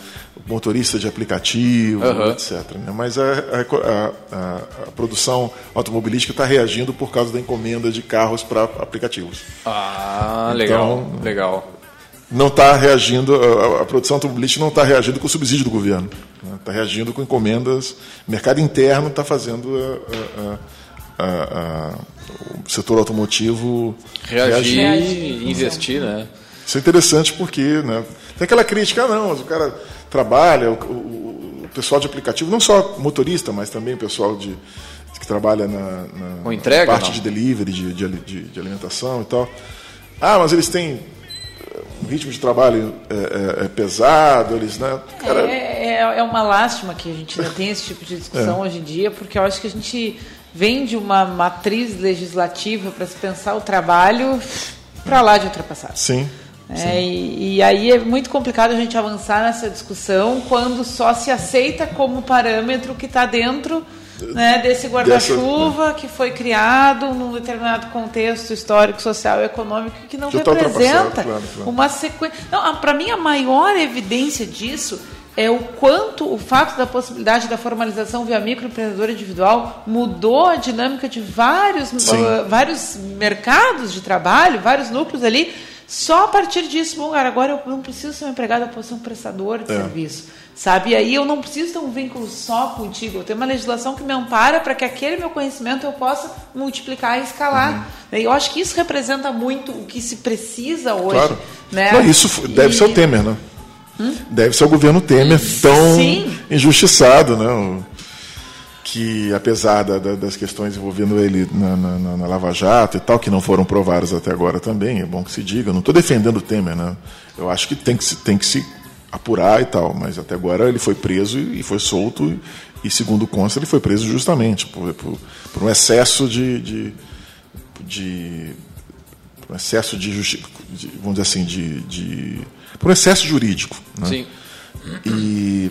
motorista de aplicativo, uhum. etc. Né? Mas a, a, a, produção automobilística está reagindo por causa da encomenda de carros para aplicativos. Ah, legal, então, legal não está reagindo, a, a, produção automobilística não está reagindo com o subsídio do governo. Está né? reagindo com encomendas. O mercado interno está fazendo a, a, o setor automotivo reagir, reagir. e investir. Né? Isso é interessante porque né, tem aquela crítica, ah, não, mas o cara trabalha, o, o, o, pessoal de aplicativo, não só motorista, mas também o pessoal de, que trabalha na, na, entrega, na parte não. de delivery, de, de, de, de alimentação e tal. Ah, mas eles têm o ritmo de trabalho é, é, é pesado, eles, né? Cara... É, é, é, uma lástima que a gente ainda tem esse tipo de discussão é. hoje em dia, porque eu acho que a gente vem de uma matriz legislativa para se pensar o trabalho para lá de ultrapassado. Sim. É, e, e, aí é muito complicado a gente avançar nessa discussão quando só se aceita como parâmetro que está dentro né, desse guarda-chuva né? que foi criado num determinado contexto histórico, social e econômico que não Já tá representa claro, claro. uma sequência. Para mim, a maior evidência disso é o quanto o fato da possibilidade da formalização via microempreendedor individual mudou a dinâmica de vários, uh, vários mercados de trabalho, vários núcleos ali. Só a partir disso, bom, cara, agora eu não preciso ser um empregado, eu posso ser um prestador de é. serviço sabe? E aí eu não preciso ter um vínculo só contigo, eu tenho uma legislação que me ampara para que aquele meu conhecimento eu possa multiplicar e escalar. Uhum. Eu acho que isso representa muito o que se precisa hoje. Claro. Né? Não, isso deve e... ser o Temer, né? Hum? Deve ser o governo Temer tão Sim. injustiçado, né? Que apesar da, da, das questões envolvendo ele na, na, na, Lava Jato e tal, que não foram provadas até agora também, é bom que se diga, não estou defendendo o Temer, né? Eu acho que tem que se, tem que se apurar e tal, mas até agora ele foi preso e foi solto e segundo consta ele foi preso justamente por, por, por um excesso de, de, de um excesso de, justi de, vamos dizer assim de, de por um excesso jurídico né? Sim. E,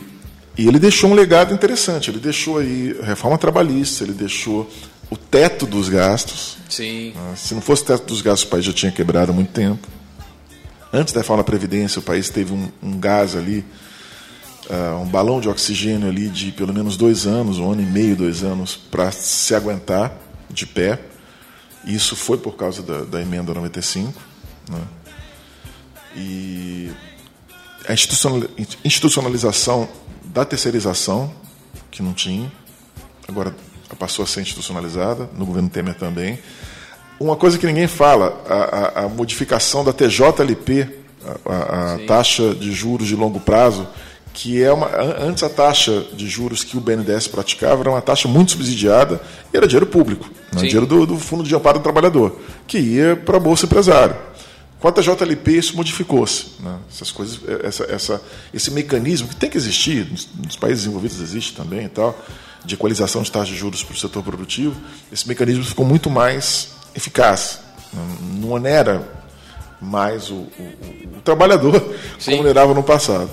e ele deixou um legado interessante ele deixou aí reforma trabalhista ele deixou o teto dos gastos Sim. Né? se não fosse o teto dos gastos o país já tinha quebrado há muito tempo Antes da reforma da Previdência, o país teve um, um gás ali, uh, um balão de oxigênio ali de pelo menos dois anos, um ano e meio, dois anos, para se aguentar de pé. Isso foi por causa da, da emenda 95. Né? E a institucionalização da terceirização, que não tinha, agora passou a ser institucionalizada, no governo Temer também. Uma coisa que ninguém fala, a, a, a modificação da TJLP, a, a taxa de juros de longo prazo, que é uma antes a taxa de juros que o BNDES praticava era uma taxa muito subsidiada e era dinheiro público, né? dinheiro do, do, Fundo de Amparo do Trabalhador, que ia para a Bolsa Empresário. Com a JLP isso modificou-se. Né? Essas coisas, essa, essa, esse mecanismo que tem que existir, nos, países desenvolvidos existe também e tal, de equalização de taxas de juros para o setor produtivo, esse mecanismo ficou muito mais eficaz. Não onera mais o, o, o trabalhador Sim. como onerava no passado.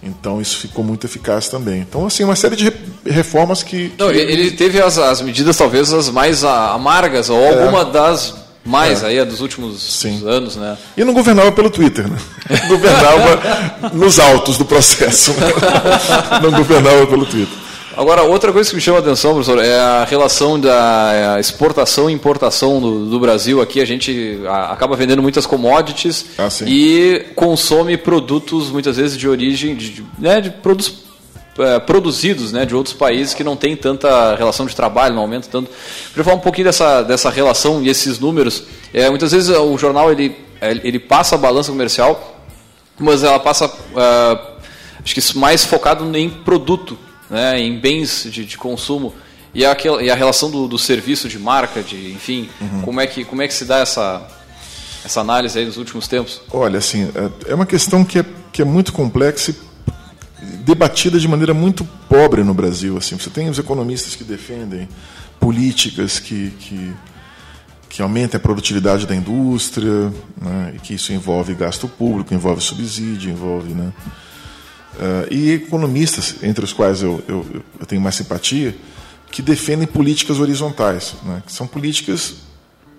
Então isso ficou muito eficaz também. Então, assim, uma série de reformas que. Não, ele teve as, as medidas talvez as mais amargas, ou é. alguma das mais é. aí dos últimos Sim. anos, né? E não governava pelo Twitter, né? governava nos autos do processo. Né? Não governava pelo Twitter. Agora, outra coisa que me chama a atenção, professor, é a relação da exportação e importação do, do Brasil. Aqui a gente acaba vendendo muitas commodities ah, e consome produtos, muitas vezes, de origem, de, né, de produtos é, produzidos né, de outros países que não tem tanta relação de trabalho, não aumenta tanto. Queria falar um pouquinho dessa, dessa relação e esses números. É, muitas vezes o jornal ele, ele passa a balança comercial, mas ela passa, uh, acho que mais focado em produto né, em bens de, de consumo e a, e a relação do, do, serviço de marca, de enfim, uhum. como, é que, como é que se dá essa, essa análise aí nos últimos tempos? Olha, assim, é, é uma questão que é, que é muito complexa e debatida de maneira muito pobre no Brasil. Assim. Você tem os economistas que defendem políticas que, que, que aumentem a produtividade da indústria, né, e que isso envolve gasto público, envolve subsídio, envolve... Né, Uh, e economistas, entre os quais eu, eu, eu, tenho mais simpatia, que defendem políticas horizontais, né, que são políticas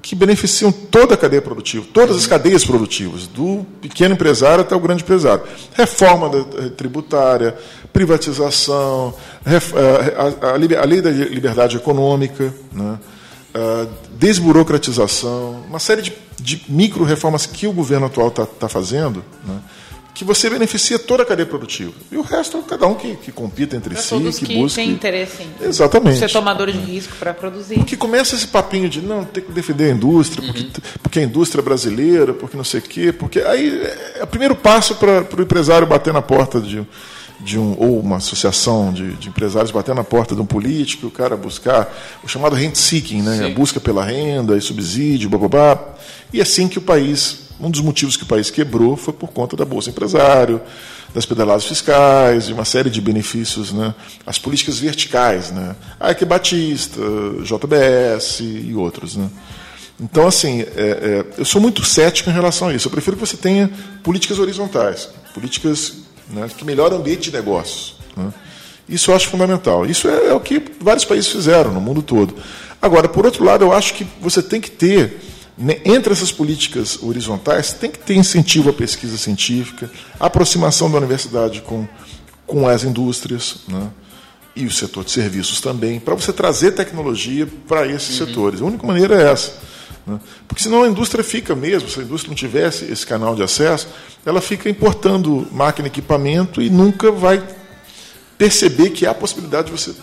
que beneficiam toda a cadeia produtiva, todas as cadeias produtivas, do pequeno empresário até o grande empresário. Reforma eh, tributária, privatização, uh, a, lei da liberdade econômica, né, uh, desburocratização, uma série de, de micro-reformas que o governo atual está tá fazendo. Né, que você beneficia toda a cadeia produtiva. E o resto, cada um que, que compita entre si, que, que busca. tem interesse em Exatamente. ser tomador de risco para produzir. Porque começa esse papinho de não, tem que defender a indústria, porque, uhum. porque a indústria é brasileira, porque não sei o quê, porque aí é o primeiro passo para o empresário bater na porta de, de um, ou uma associação de, de, empresários bater na porta de um político, o cara buscar o chamado rent seeking, né? a busca pela renda e subsídio, blá, blá, blá. E é assim que o país um dos motivos que o país quebrou foi por conta da Bolsa Empresário, das pedaladas fiscais, de uma série de benefícios, né? as políticas verticais, né? AEC Batista, JBS e outros. Né? Então, assim, é, é, eu sou muito cético em relação a isso. Eu prefiro que você tenha políticas horizontais, políticas né, que melhoram o ambiente de negócios. Né? Isso eu acho fundamental. Isso é, é o que vários países fizeram no mundo todo. Agora, por outro lado, eu acho que você tem que ter entre essas políticas horizontais, tem que ter incentivo à pesquisa científica, aproximação da universidade com, com as indústrias, né? e o setor de serviços também, para você trazer tecnologia para esses uhum. setores. A única maneira é essa. Né? Porque senão a indústria fica mesmo, se a indústria não tivesse esse canal de acesso, ela fica importando máquina e equipamento e nunca vai perceber que há possibilidade de você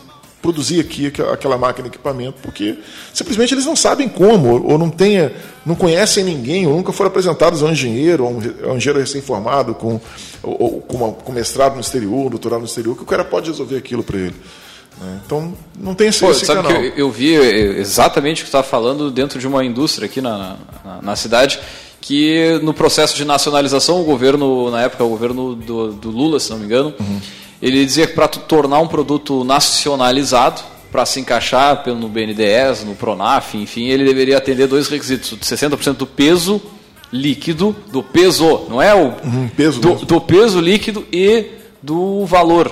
produzir aqui aquela máquina equipamento, porque simplesmente eles não sabem como, ou não, tenha, não conhecem ninguém, ou nunca foram apresentados a um engenheiro, ou um, engenheiro recém-formado com, ou, com, uma, com mestrado no exterior, doutorado no exterior, que o cara pode resolver aquilo para ele. Né? Então, não tem esse, Pô, esse sabe canal. Que eu, eu, vi exatamente o que você estava falando dentro de uma indústria aqui na, na, na, cidade, que no processo de nacionalização, o governo, na época, o governo do, do Lula, se não me engano, uhum ele dizia que para tornar um produto nacionalizado, para se encaixar no BNDES, no Pronaf, enfim, ele deveria atender dois requisitos: 60% do peso líquido, do peso, não é o uhum, peso do, do, peso líquido e do valor.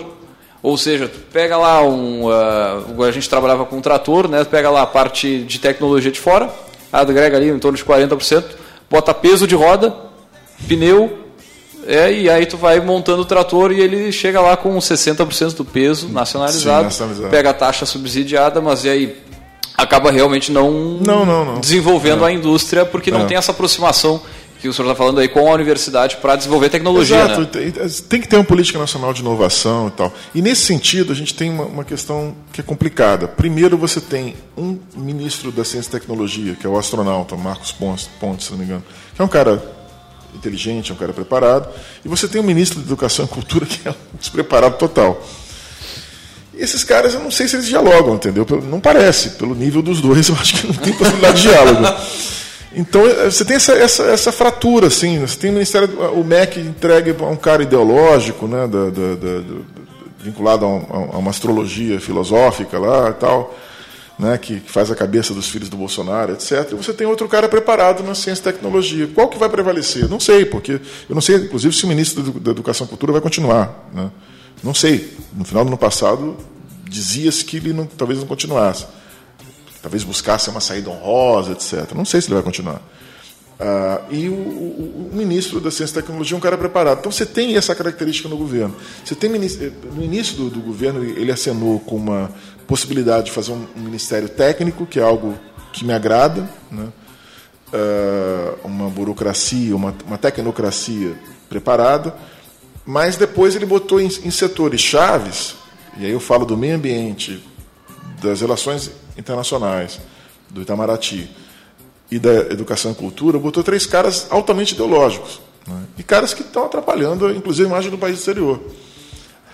Ou seja, pega lá um. Uh, a gente trabalhava com um trator, né? pega lá a parte de tecnologia de fora, agrega ali em torno de 40%, bota peso de roda, pneu, é, e aí tu vai montando o trator e ele chega lá com 60% do peso nacionalizado, Sim, nacionalizado, pega a taxa subsidiada, mas e aí acaba realmente não, não, não, não. desenvolvendo a indústria porque não é. tem essa aproximação que o senhor está falando aí com a universidade para desenvolver tecnologia. Exato, né? tem, tem, que ter uma política nacional de inovação e tal. E nesse sentido, a gente tem uma, uma, questão que é complicada. Primeiro, você tem um ministro da Ciência e Tecnologia, que é o astronauta Marcos Pontes, Pontes se não me engano, que é um cara inteligente, é um cara preparado, e você tem um ministro de Educação e Cultura que é um despreparado total. E esses caras, eu não sei se eles dialogam, entendeu? Não parece, pelo nível dos dois, eu acho que não tem possibilidade de diálogo. Então eh, você tem essa, essa, essa, fratura, assim, você tem o Ministério, o MEC entregue a um cara ideológico, né, da, da, da, vinculado a, um, a, uma astrologia filosófica lá e tal, né, que, faz a cabeça dos filhos do Bolsonaro, etc. E você tem outro cara preparado na ciência e tecnologia. Qual que vai prevalecer? Não sei, porque eu não sei, inclusive, se o ministro da Educação e Cultura vai continuar. Né? Não sei. No final do ano passado, dizia-se que ele não, talvez não continuasse talvez buscasse uma saída honrosa, etc. Não sei se ele vai continuar. Uh, e o, o, o, ministro da Ciência e Tecnologia é um cara preparado. Então você tem essa característica no governo. Você tem no início do, do governo ele acenou com uma possibilidade de fazer um, um ministério técnico, que é algo que me agrada, né? uh, uma burocracia, uma, uma, tecnocracia preparada. Mas depois ele botou em, em setores chaves, e aí eu falo do meio ambiente, das relações internacionais, do Itamaraty e da Educação e Cultura, botou três caras altamente ideológicos. Né? E caras que estão atrapalhando, inclusive, a imagem do país exterior.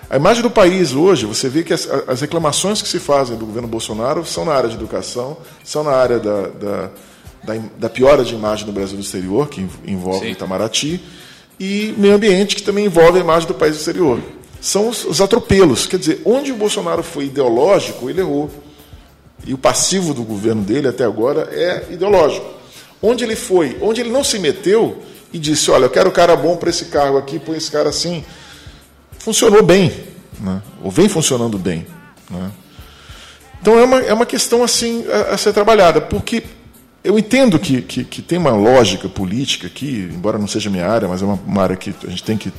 A imagem do país hoje, você vê que as, as, reclamações que se fazem do governo Bolsonaro são na área de educação, são na área da, da, da, da piora de imagem do Brasil no exterior, que envolve o Itamaraty, e meio ambiente, que também envolve a imagem do país exterior. São os, os atropelos. Quer dizer, onde o Bolsonaro foi ideológico, ele errou. E o passivo do governo dele até agora é ideológico. Onde ele foi, onde ele não se meteu e disse: Olha, eu quero um cara bom para esse cargo aqui, põe esse cara assim. Funcionou bem, né? ou vem funcionando bem. Né? Então é uma, é uma questão assim a, a ser trabalhada, porque eu entendo que, que, que, tem uma lógica política aqui, embora não seja minha área, mas é uma, uma área que a gente tem que,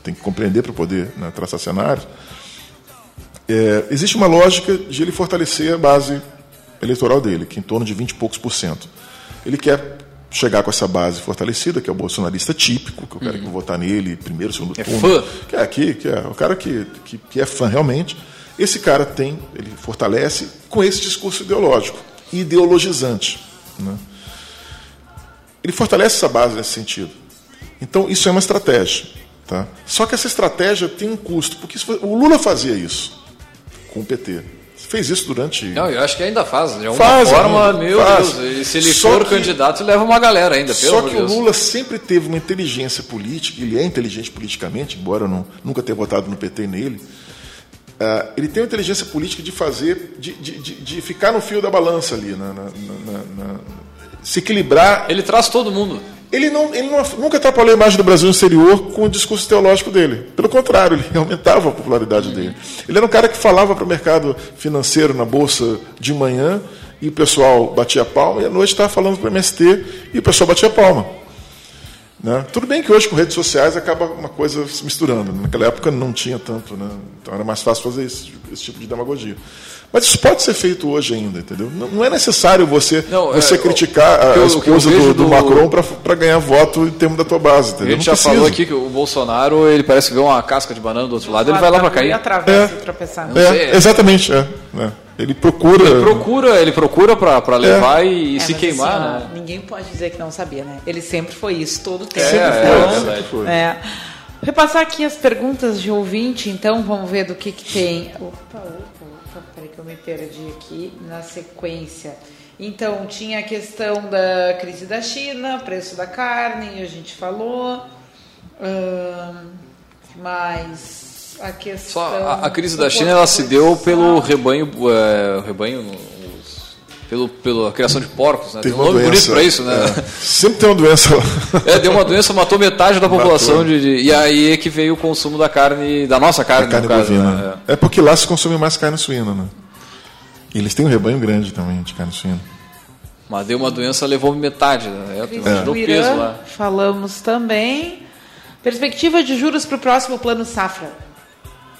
tem que compreender para poder né, traçar cenários. É, existe uma lógica de ele fortalecer a base eleitoral dele, que é em torno de 20 e poucos por cento. Ele quer chegar com essa base fortalecida, que é o bolsonarista típico, que eu quero uhum. que eu votar nele primeiro, segundo é turno. Fã. Que é aqui, que é o cara que, que, que é fã realmente. Esse cara tem, ele fortalece com esse discurso ideológico, ideologizante. Né? Ele fortalece essa base nesse sentido. Então, isso é uma estratégia. Tá? Só que essa estratégia tem um custo, porque o Lula fazia isso com o PT fez isso durante. Não, eu acho que ainda faz. De alguma faz, forma, meu faz. Deus, e se ele só for que, candidato, leva uma galera ainda. Só que Deus. o Lula sempre teve uma inteligência política, ele é inteligente politicamente, embora eu não, nunca tenha votado no PT nele. Uh, ele tem uma inteligência política de fazer, de, de, de, de ficar no fio da balança ali, na, na, na, se equilibrar. Ele traz todo mundo. Ele, não, ele não, nunca atrapalhou a imagem do Brasil no exterior com o discurso teológico dele. Pelo contrário, ele aumentava a popularidade dele. Ele era um cara que falava para o mercado financeiro na bolsa de manhã e o pessoal batia palma, e à noite estava falando para o MST e o pessoal batia palma. Né? Tudo bem que hoje com redes sociais acaba uma coisa se misturando. Naquela época não tinha tanto, né? então era mais fácil fazer esse, esse tipo de demagogia. Mas isso pode ser feito hoje ainda, entendeu? Não, não é necessário você, não, você é, criticar a, esposa do, do, Macron para ganhar voto em termos da tua base, entendeu? A gente já falou aqui que o Bolsonaro, ele parece que vê uma casca de banana do outro lado, ele vai lá para cair. Ele atravessa é, e tropeçar. É, exatamente, é, é. Ele procura. Ele procura, ele procura para levar é. e, e se queimar, assim, né? Ninguém pode dizer que não sabia, né? Ele sempre foi isso, todo o tempo. É, é, sempre foi. É. Repassar aqui as perguntas de ouvinte, então, vamos ver do que, que tem. Opa, opa que eu me perdi aqui na sequência. Então, tinha a questão da crise da China, preço da carne, a gente falou. Hum, mas a questão. Só a, a crise da China ela se deu pelo rebanho, é, rebanho pelo, pela criação de porcos, né? Tem, tem um nome doença, bonito para isso, né? É. Sempre tem uma doença. É, deu uma doença, matou metade da população. De, de, e aí é que veio o consumo da carne, da nossa carne, carne caso, bovina. Né? É. é porque lá se consome mais carne suína, né? Eles têm um rebanho grande também de carne suína. Mas deu uma doença, levou metade. Né? É, é. Irã, lá. Falamos também. Perspectiva de juros para o próximo plano safra.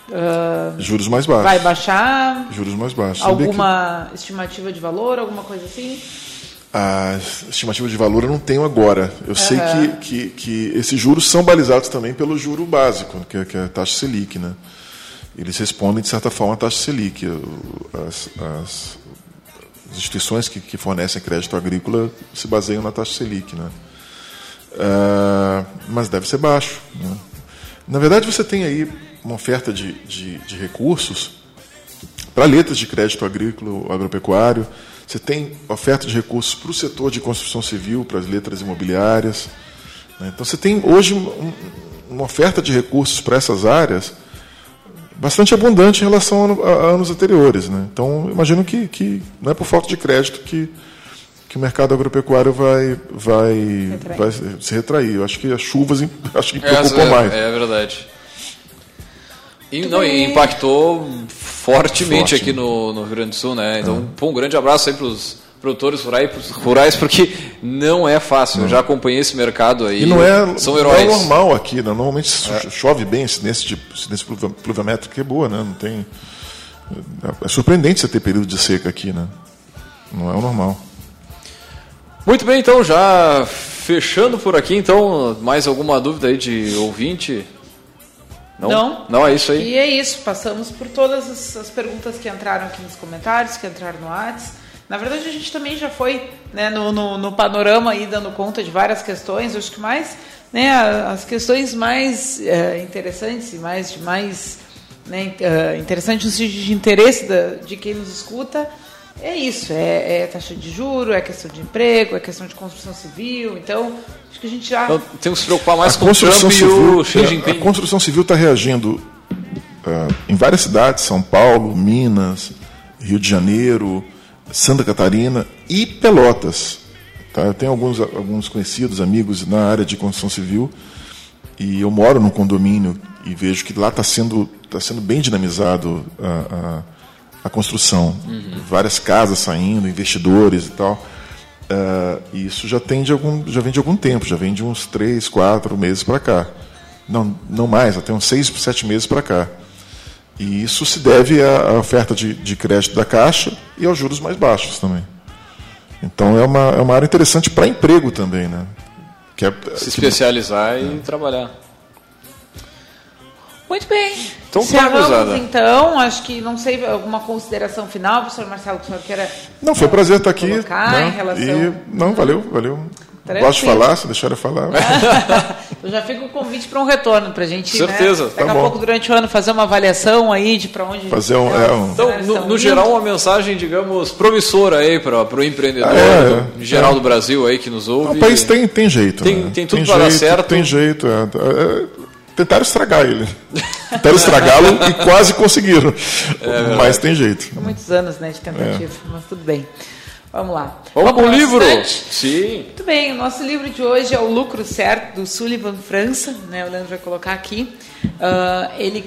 Uh, juros mais baixos. Vai baixar? Juros mais baixos. Alguma que... estimativa de valor, alguma coisa assim? A estimativa de valor eu não tenho agora. Eu uhum. sei que, que, que, esses juros são balizados também pelo juro básico, que é, que é a taxa Selic. Né? Eles respondem, de certa forma, à taxa Selic. As, as instituições que, que, fornecem crédito agrícola se baseiam na taxa Selic. Né? Uh, mas deve ser baixo. Né? Na verdade, você tem aí uma oferta de, de, de recursos para letras de crédito agrícola, agropecuário, você tem oferta de recursos para o setor de construção civil, para as letras imobiliárias. Né? Então você tem hoje um, uma oferta de recursos para essas áreas bastante abundante em relação a, a anos anteriores. Né? Então imagino que, que não é por falta de crédito que, que o mercado agropecuário vai, vai, vai se retrair. Eu acho que as chuvas acho que preocupam é, mais. É verdade. E, não, impactou fortemente Forte. aqui no, no Rio Grande do Sul, né? Então, é. um grande abraço aí para os produtores rurais, porque não é fácil. Não. Eu já acompanhei esse mercado aí. E não é, são heróis. Não é normal aqui, né? Normalmente é. chove bem nesse tipo, nesse pluviométrico que é boa, né? Não tem. É surpreendente você ter período de seca aqui, né? Não é o normal. Muito bem, então, já fechando por aqui, então, mais alguma dúvida aí de ouvinte? Não? Não, não é isso aí. E é isso, passamos por todas as, as perguntas que entraram aqui nos comentários, que entraram no WhatsApp. Na verdade, a gente também já foi né, no, no, no, panorama aí dando conta de várias questões. acho que mais né, as questões mais é, interessantes e mais, mais né, interessantes no sentido de interesse da, de quem nos escuta é isso, é, é, taxa de juro, é questão de emprego, é questão de construção civil. Então, acho que a gente já. Então, temos que se preocupar mais a com o Trump civil, e o Xi é, Jinping. A construção civil está reagindo uh, em várias cidades, São Paulo, Minas, Rio de Janeiro, Santa Catarina e Pelotas. Tá? Eu tenho alguns, alguns conhecidos, amigos na área de construção civil e eu moro num condomínio e vejo que lá está sendo, tá sendo bem dinamizado a. Uh, a construção. Uhum. Várias casas saindo, investidores e tal. Uh, isso já tem de algum, já vem de algum tempo, já vem de uns três, quatro meses para cá. Não, não mais, até uns seis, sete meses para cá. E isso se deve à, oferta de, de crédito da Caixa e aos juros mais baixos também. Então é uma, é uma área interessante para emprego também, né? Que é, se especializar e é. trabalhar. Muito bem. Então, Encerramos, então, acho que não sei, alguma consideração final, professor Marcelo, que o senhor queira. Não, foi um prazer estar aqui. Né? Relação... E, não, valeu, valeu. Tranquilo. Gosto de falar, se deixar eu falar. eu já fico com o convite para um retorno, para a gente, né, Certeza. Né, daqui tá a bom. pouco, durante o ano, fazer uma avaliação aí de para onde... Fazer um... É, um... Então, no, no geral, uma mensagem, digamos, promissora aí para o empreendedor ah, é, do, geral é. do Brasil aí que nos ouve. O país tem, tem jeito. Tem, né? tem tudo para dar certo. Tem jeito, é. é tentaram estragar ele. Tentaram estragá-lo e quase conseguiram. É, mas tem jeito. Muitos anos né, de tentativa, é. mas tudo bem. Vamos lá. Vamos, Vamos para o livro? Sim. Muito bem, o nosso livro de hoje é O Lucro Certo, do Sullivan França. Né, o Leandro vai colocar aqui. Uh, ele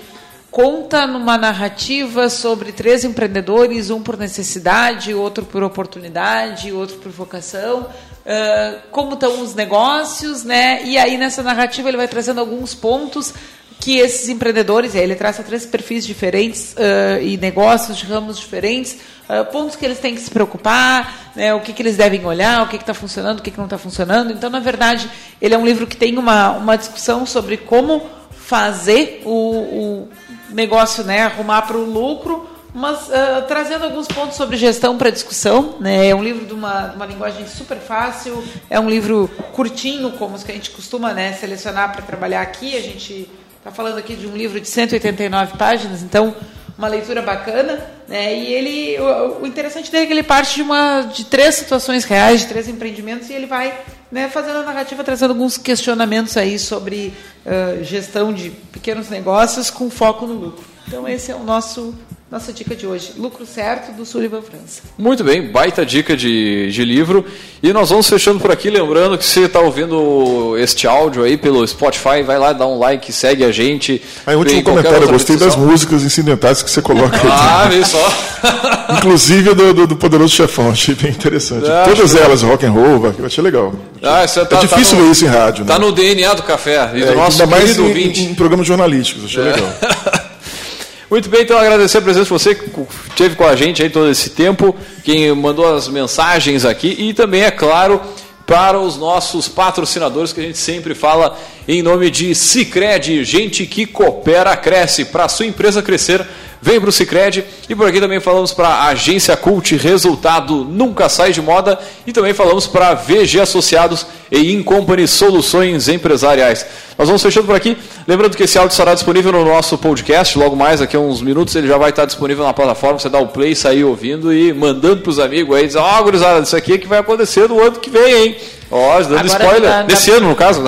conta numa narrativa sobre três empreendedores, um por necessidade, outro por oportunidade, outro por vocação, uh, como estão os negócios, né? E aí nessa narrativa ele vai trazendo alguns pontos que esses empreendedores, ele traça três perfis diferentes uh, e negócios de ramos diferentes, uh, pontos que eles têm que se preocupar, né, o que, que eles devem olhar, o que está funcionando, o que, que não está funcionando. Então, na verdade, ele é um livro que tem uma, uma discussão sobre como fazer o, o negócio né, arrumar para o lucro, mas uh, trazendo alguns pontos sobre gestão para discussão. Né? É um livro de uma, uma linguagem super fácil, é um livro curtinho, como os que a gente costuma né, selecionar para trabalhar aqui. A gente está falando aqui de um livro de 189 páginas, então uma leitura bacana. Né? E ele, o, o interessante dele é que ele parte de, uma, de três situações reais, de três empreendimentos, e ele vai né, fazendo a narrativa, trazendo alguns questionamentos aí sobre uh, gestão de pequenos negócios com foco no lucro. Então esse é o nosso nossa dica de hoje, Lucro Certo, do Sullivan França. Muito bem, baita dica de, de livro. E nós vamos fechando por aqui, lembrando que você está ouvindo este áudio aí pelo Spotify, vai lá, dá um like, segue a gente. Aí, último comentário, eu gostei das músicas incidentais que você coloca aqui. Ah, vê só. Inclusive do, do, do, Poderoso Chefão, achei bem interessante. Ah, Todas elas, rock and roll, eu achei legal. Ah, isso é, tá, é difícil tá no, ver isso em rádio. Está né? no DNA do café e do é, nosso ainda mais em, em, em programas jornalísticos, achei é. legal. Muito bem, então agradecer a presença de você que esteve com a gente aí todo esse tempo, quem mandou as mensagens aqui e também, é claro, para os nossos patrocinadores que a gente sempre fala em nome de Cicred, gente que coopera, cresce. Para a sua empresa crescer, vem para o Cicred. E por aqui também falamos para a Agência Cult, resultado nunca sai de moda. E também falamos para VG Associados e Incompany Soluções Empresariais. Nós vamos fechando por aqui. Lembrando que esse áudio estará disponível no nosso podcast. Logo mais, daqui a uns minutos, ele já vai estar disponível na plataforma. Você dá o play, sair ouvindo e mandando para os amigos aí. Dizer, ó, oh, gurizada, isso aqui é que vai acontecer no ano que vem, hein? Ó, dando Agora spoiler. Dá, Nesse dá... ano, no caso.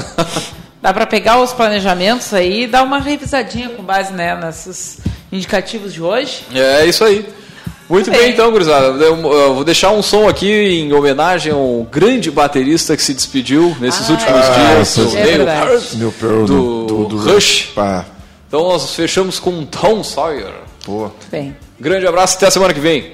Dá para pegar os planejamentos aí e dar uma revisadinha com base né, nesses indicativos de hoje. É isso aí. Muito bem, bem então, gurizada. Eu, eu vou deixar um som aqui em homenagem ao grande baterista que se despediu nesses ah, últimos é, dias, é, o Neil do, do, do, Rush. Pá. Então nós fechamos com Tom Sawyer. Pô. Bem. Grande abraço, até a semana que vem.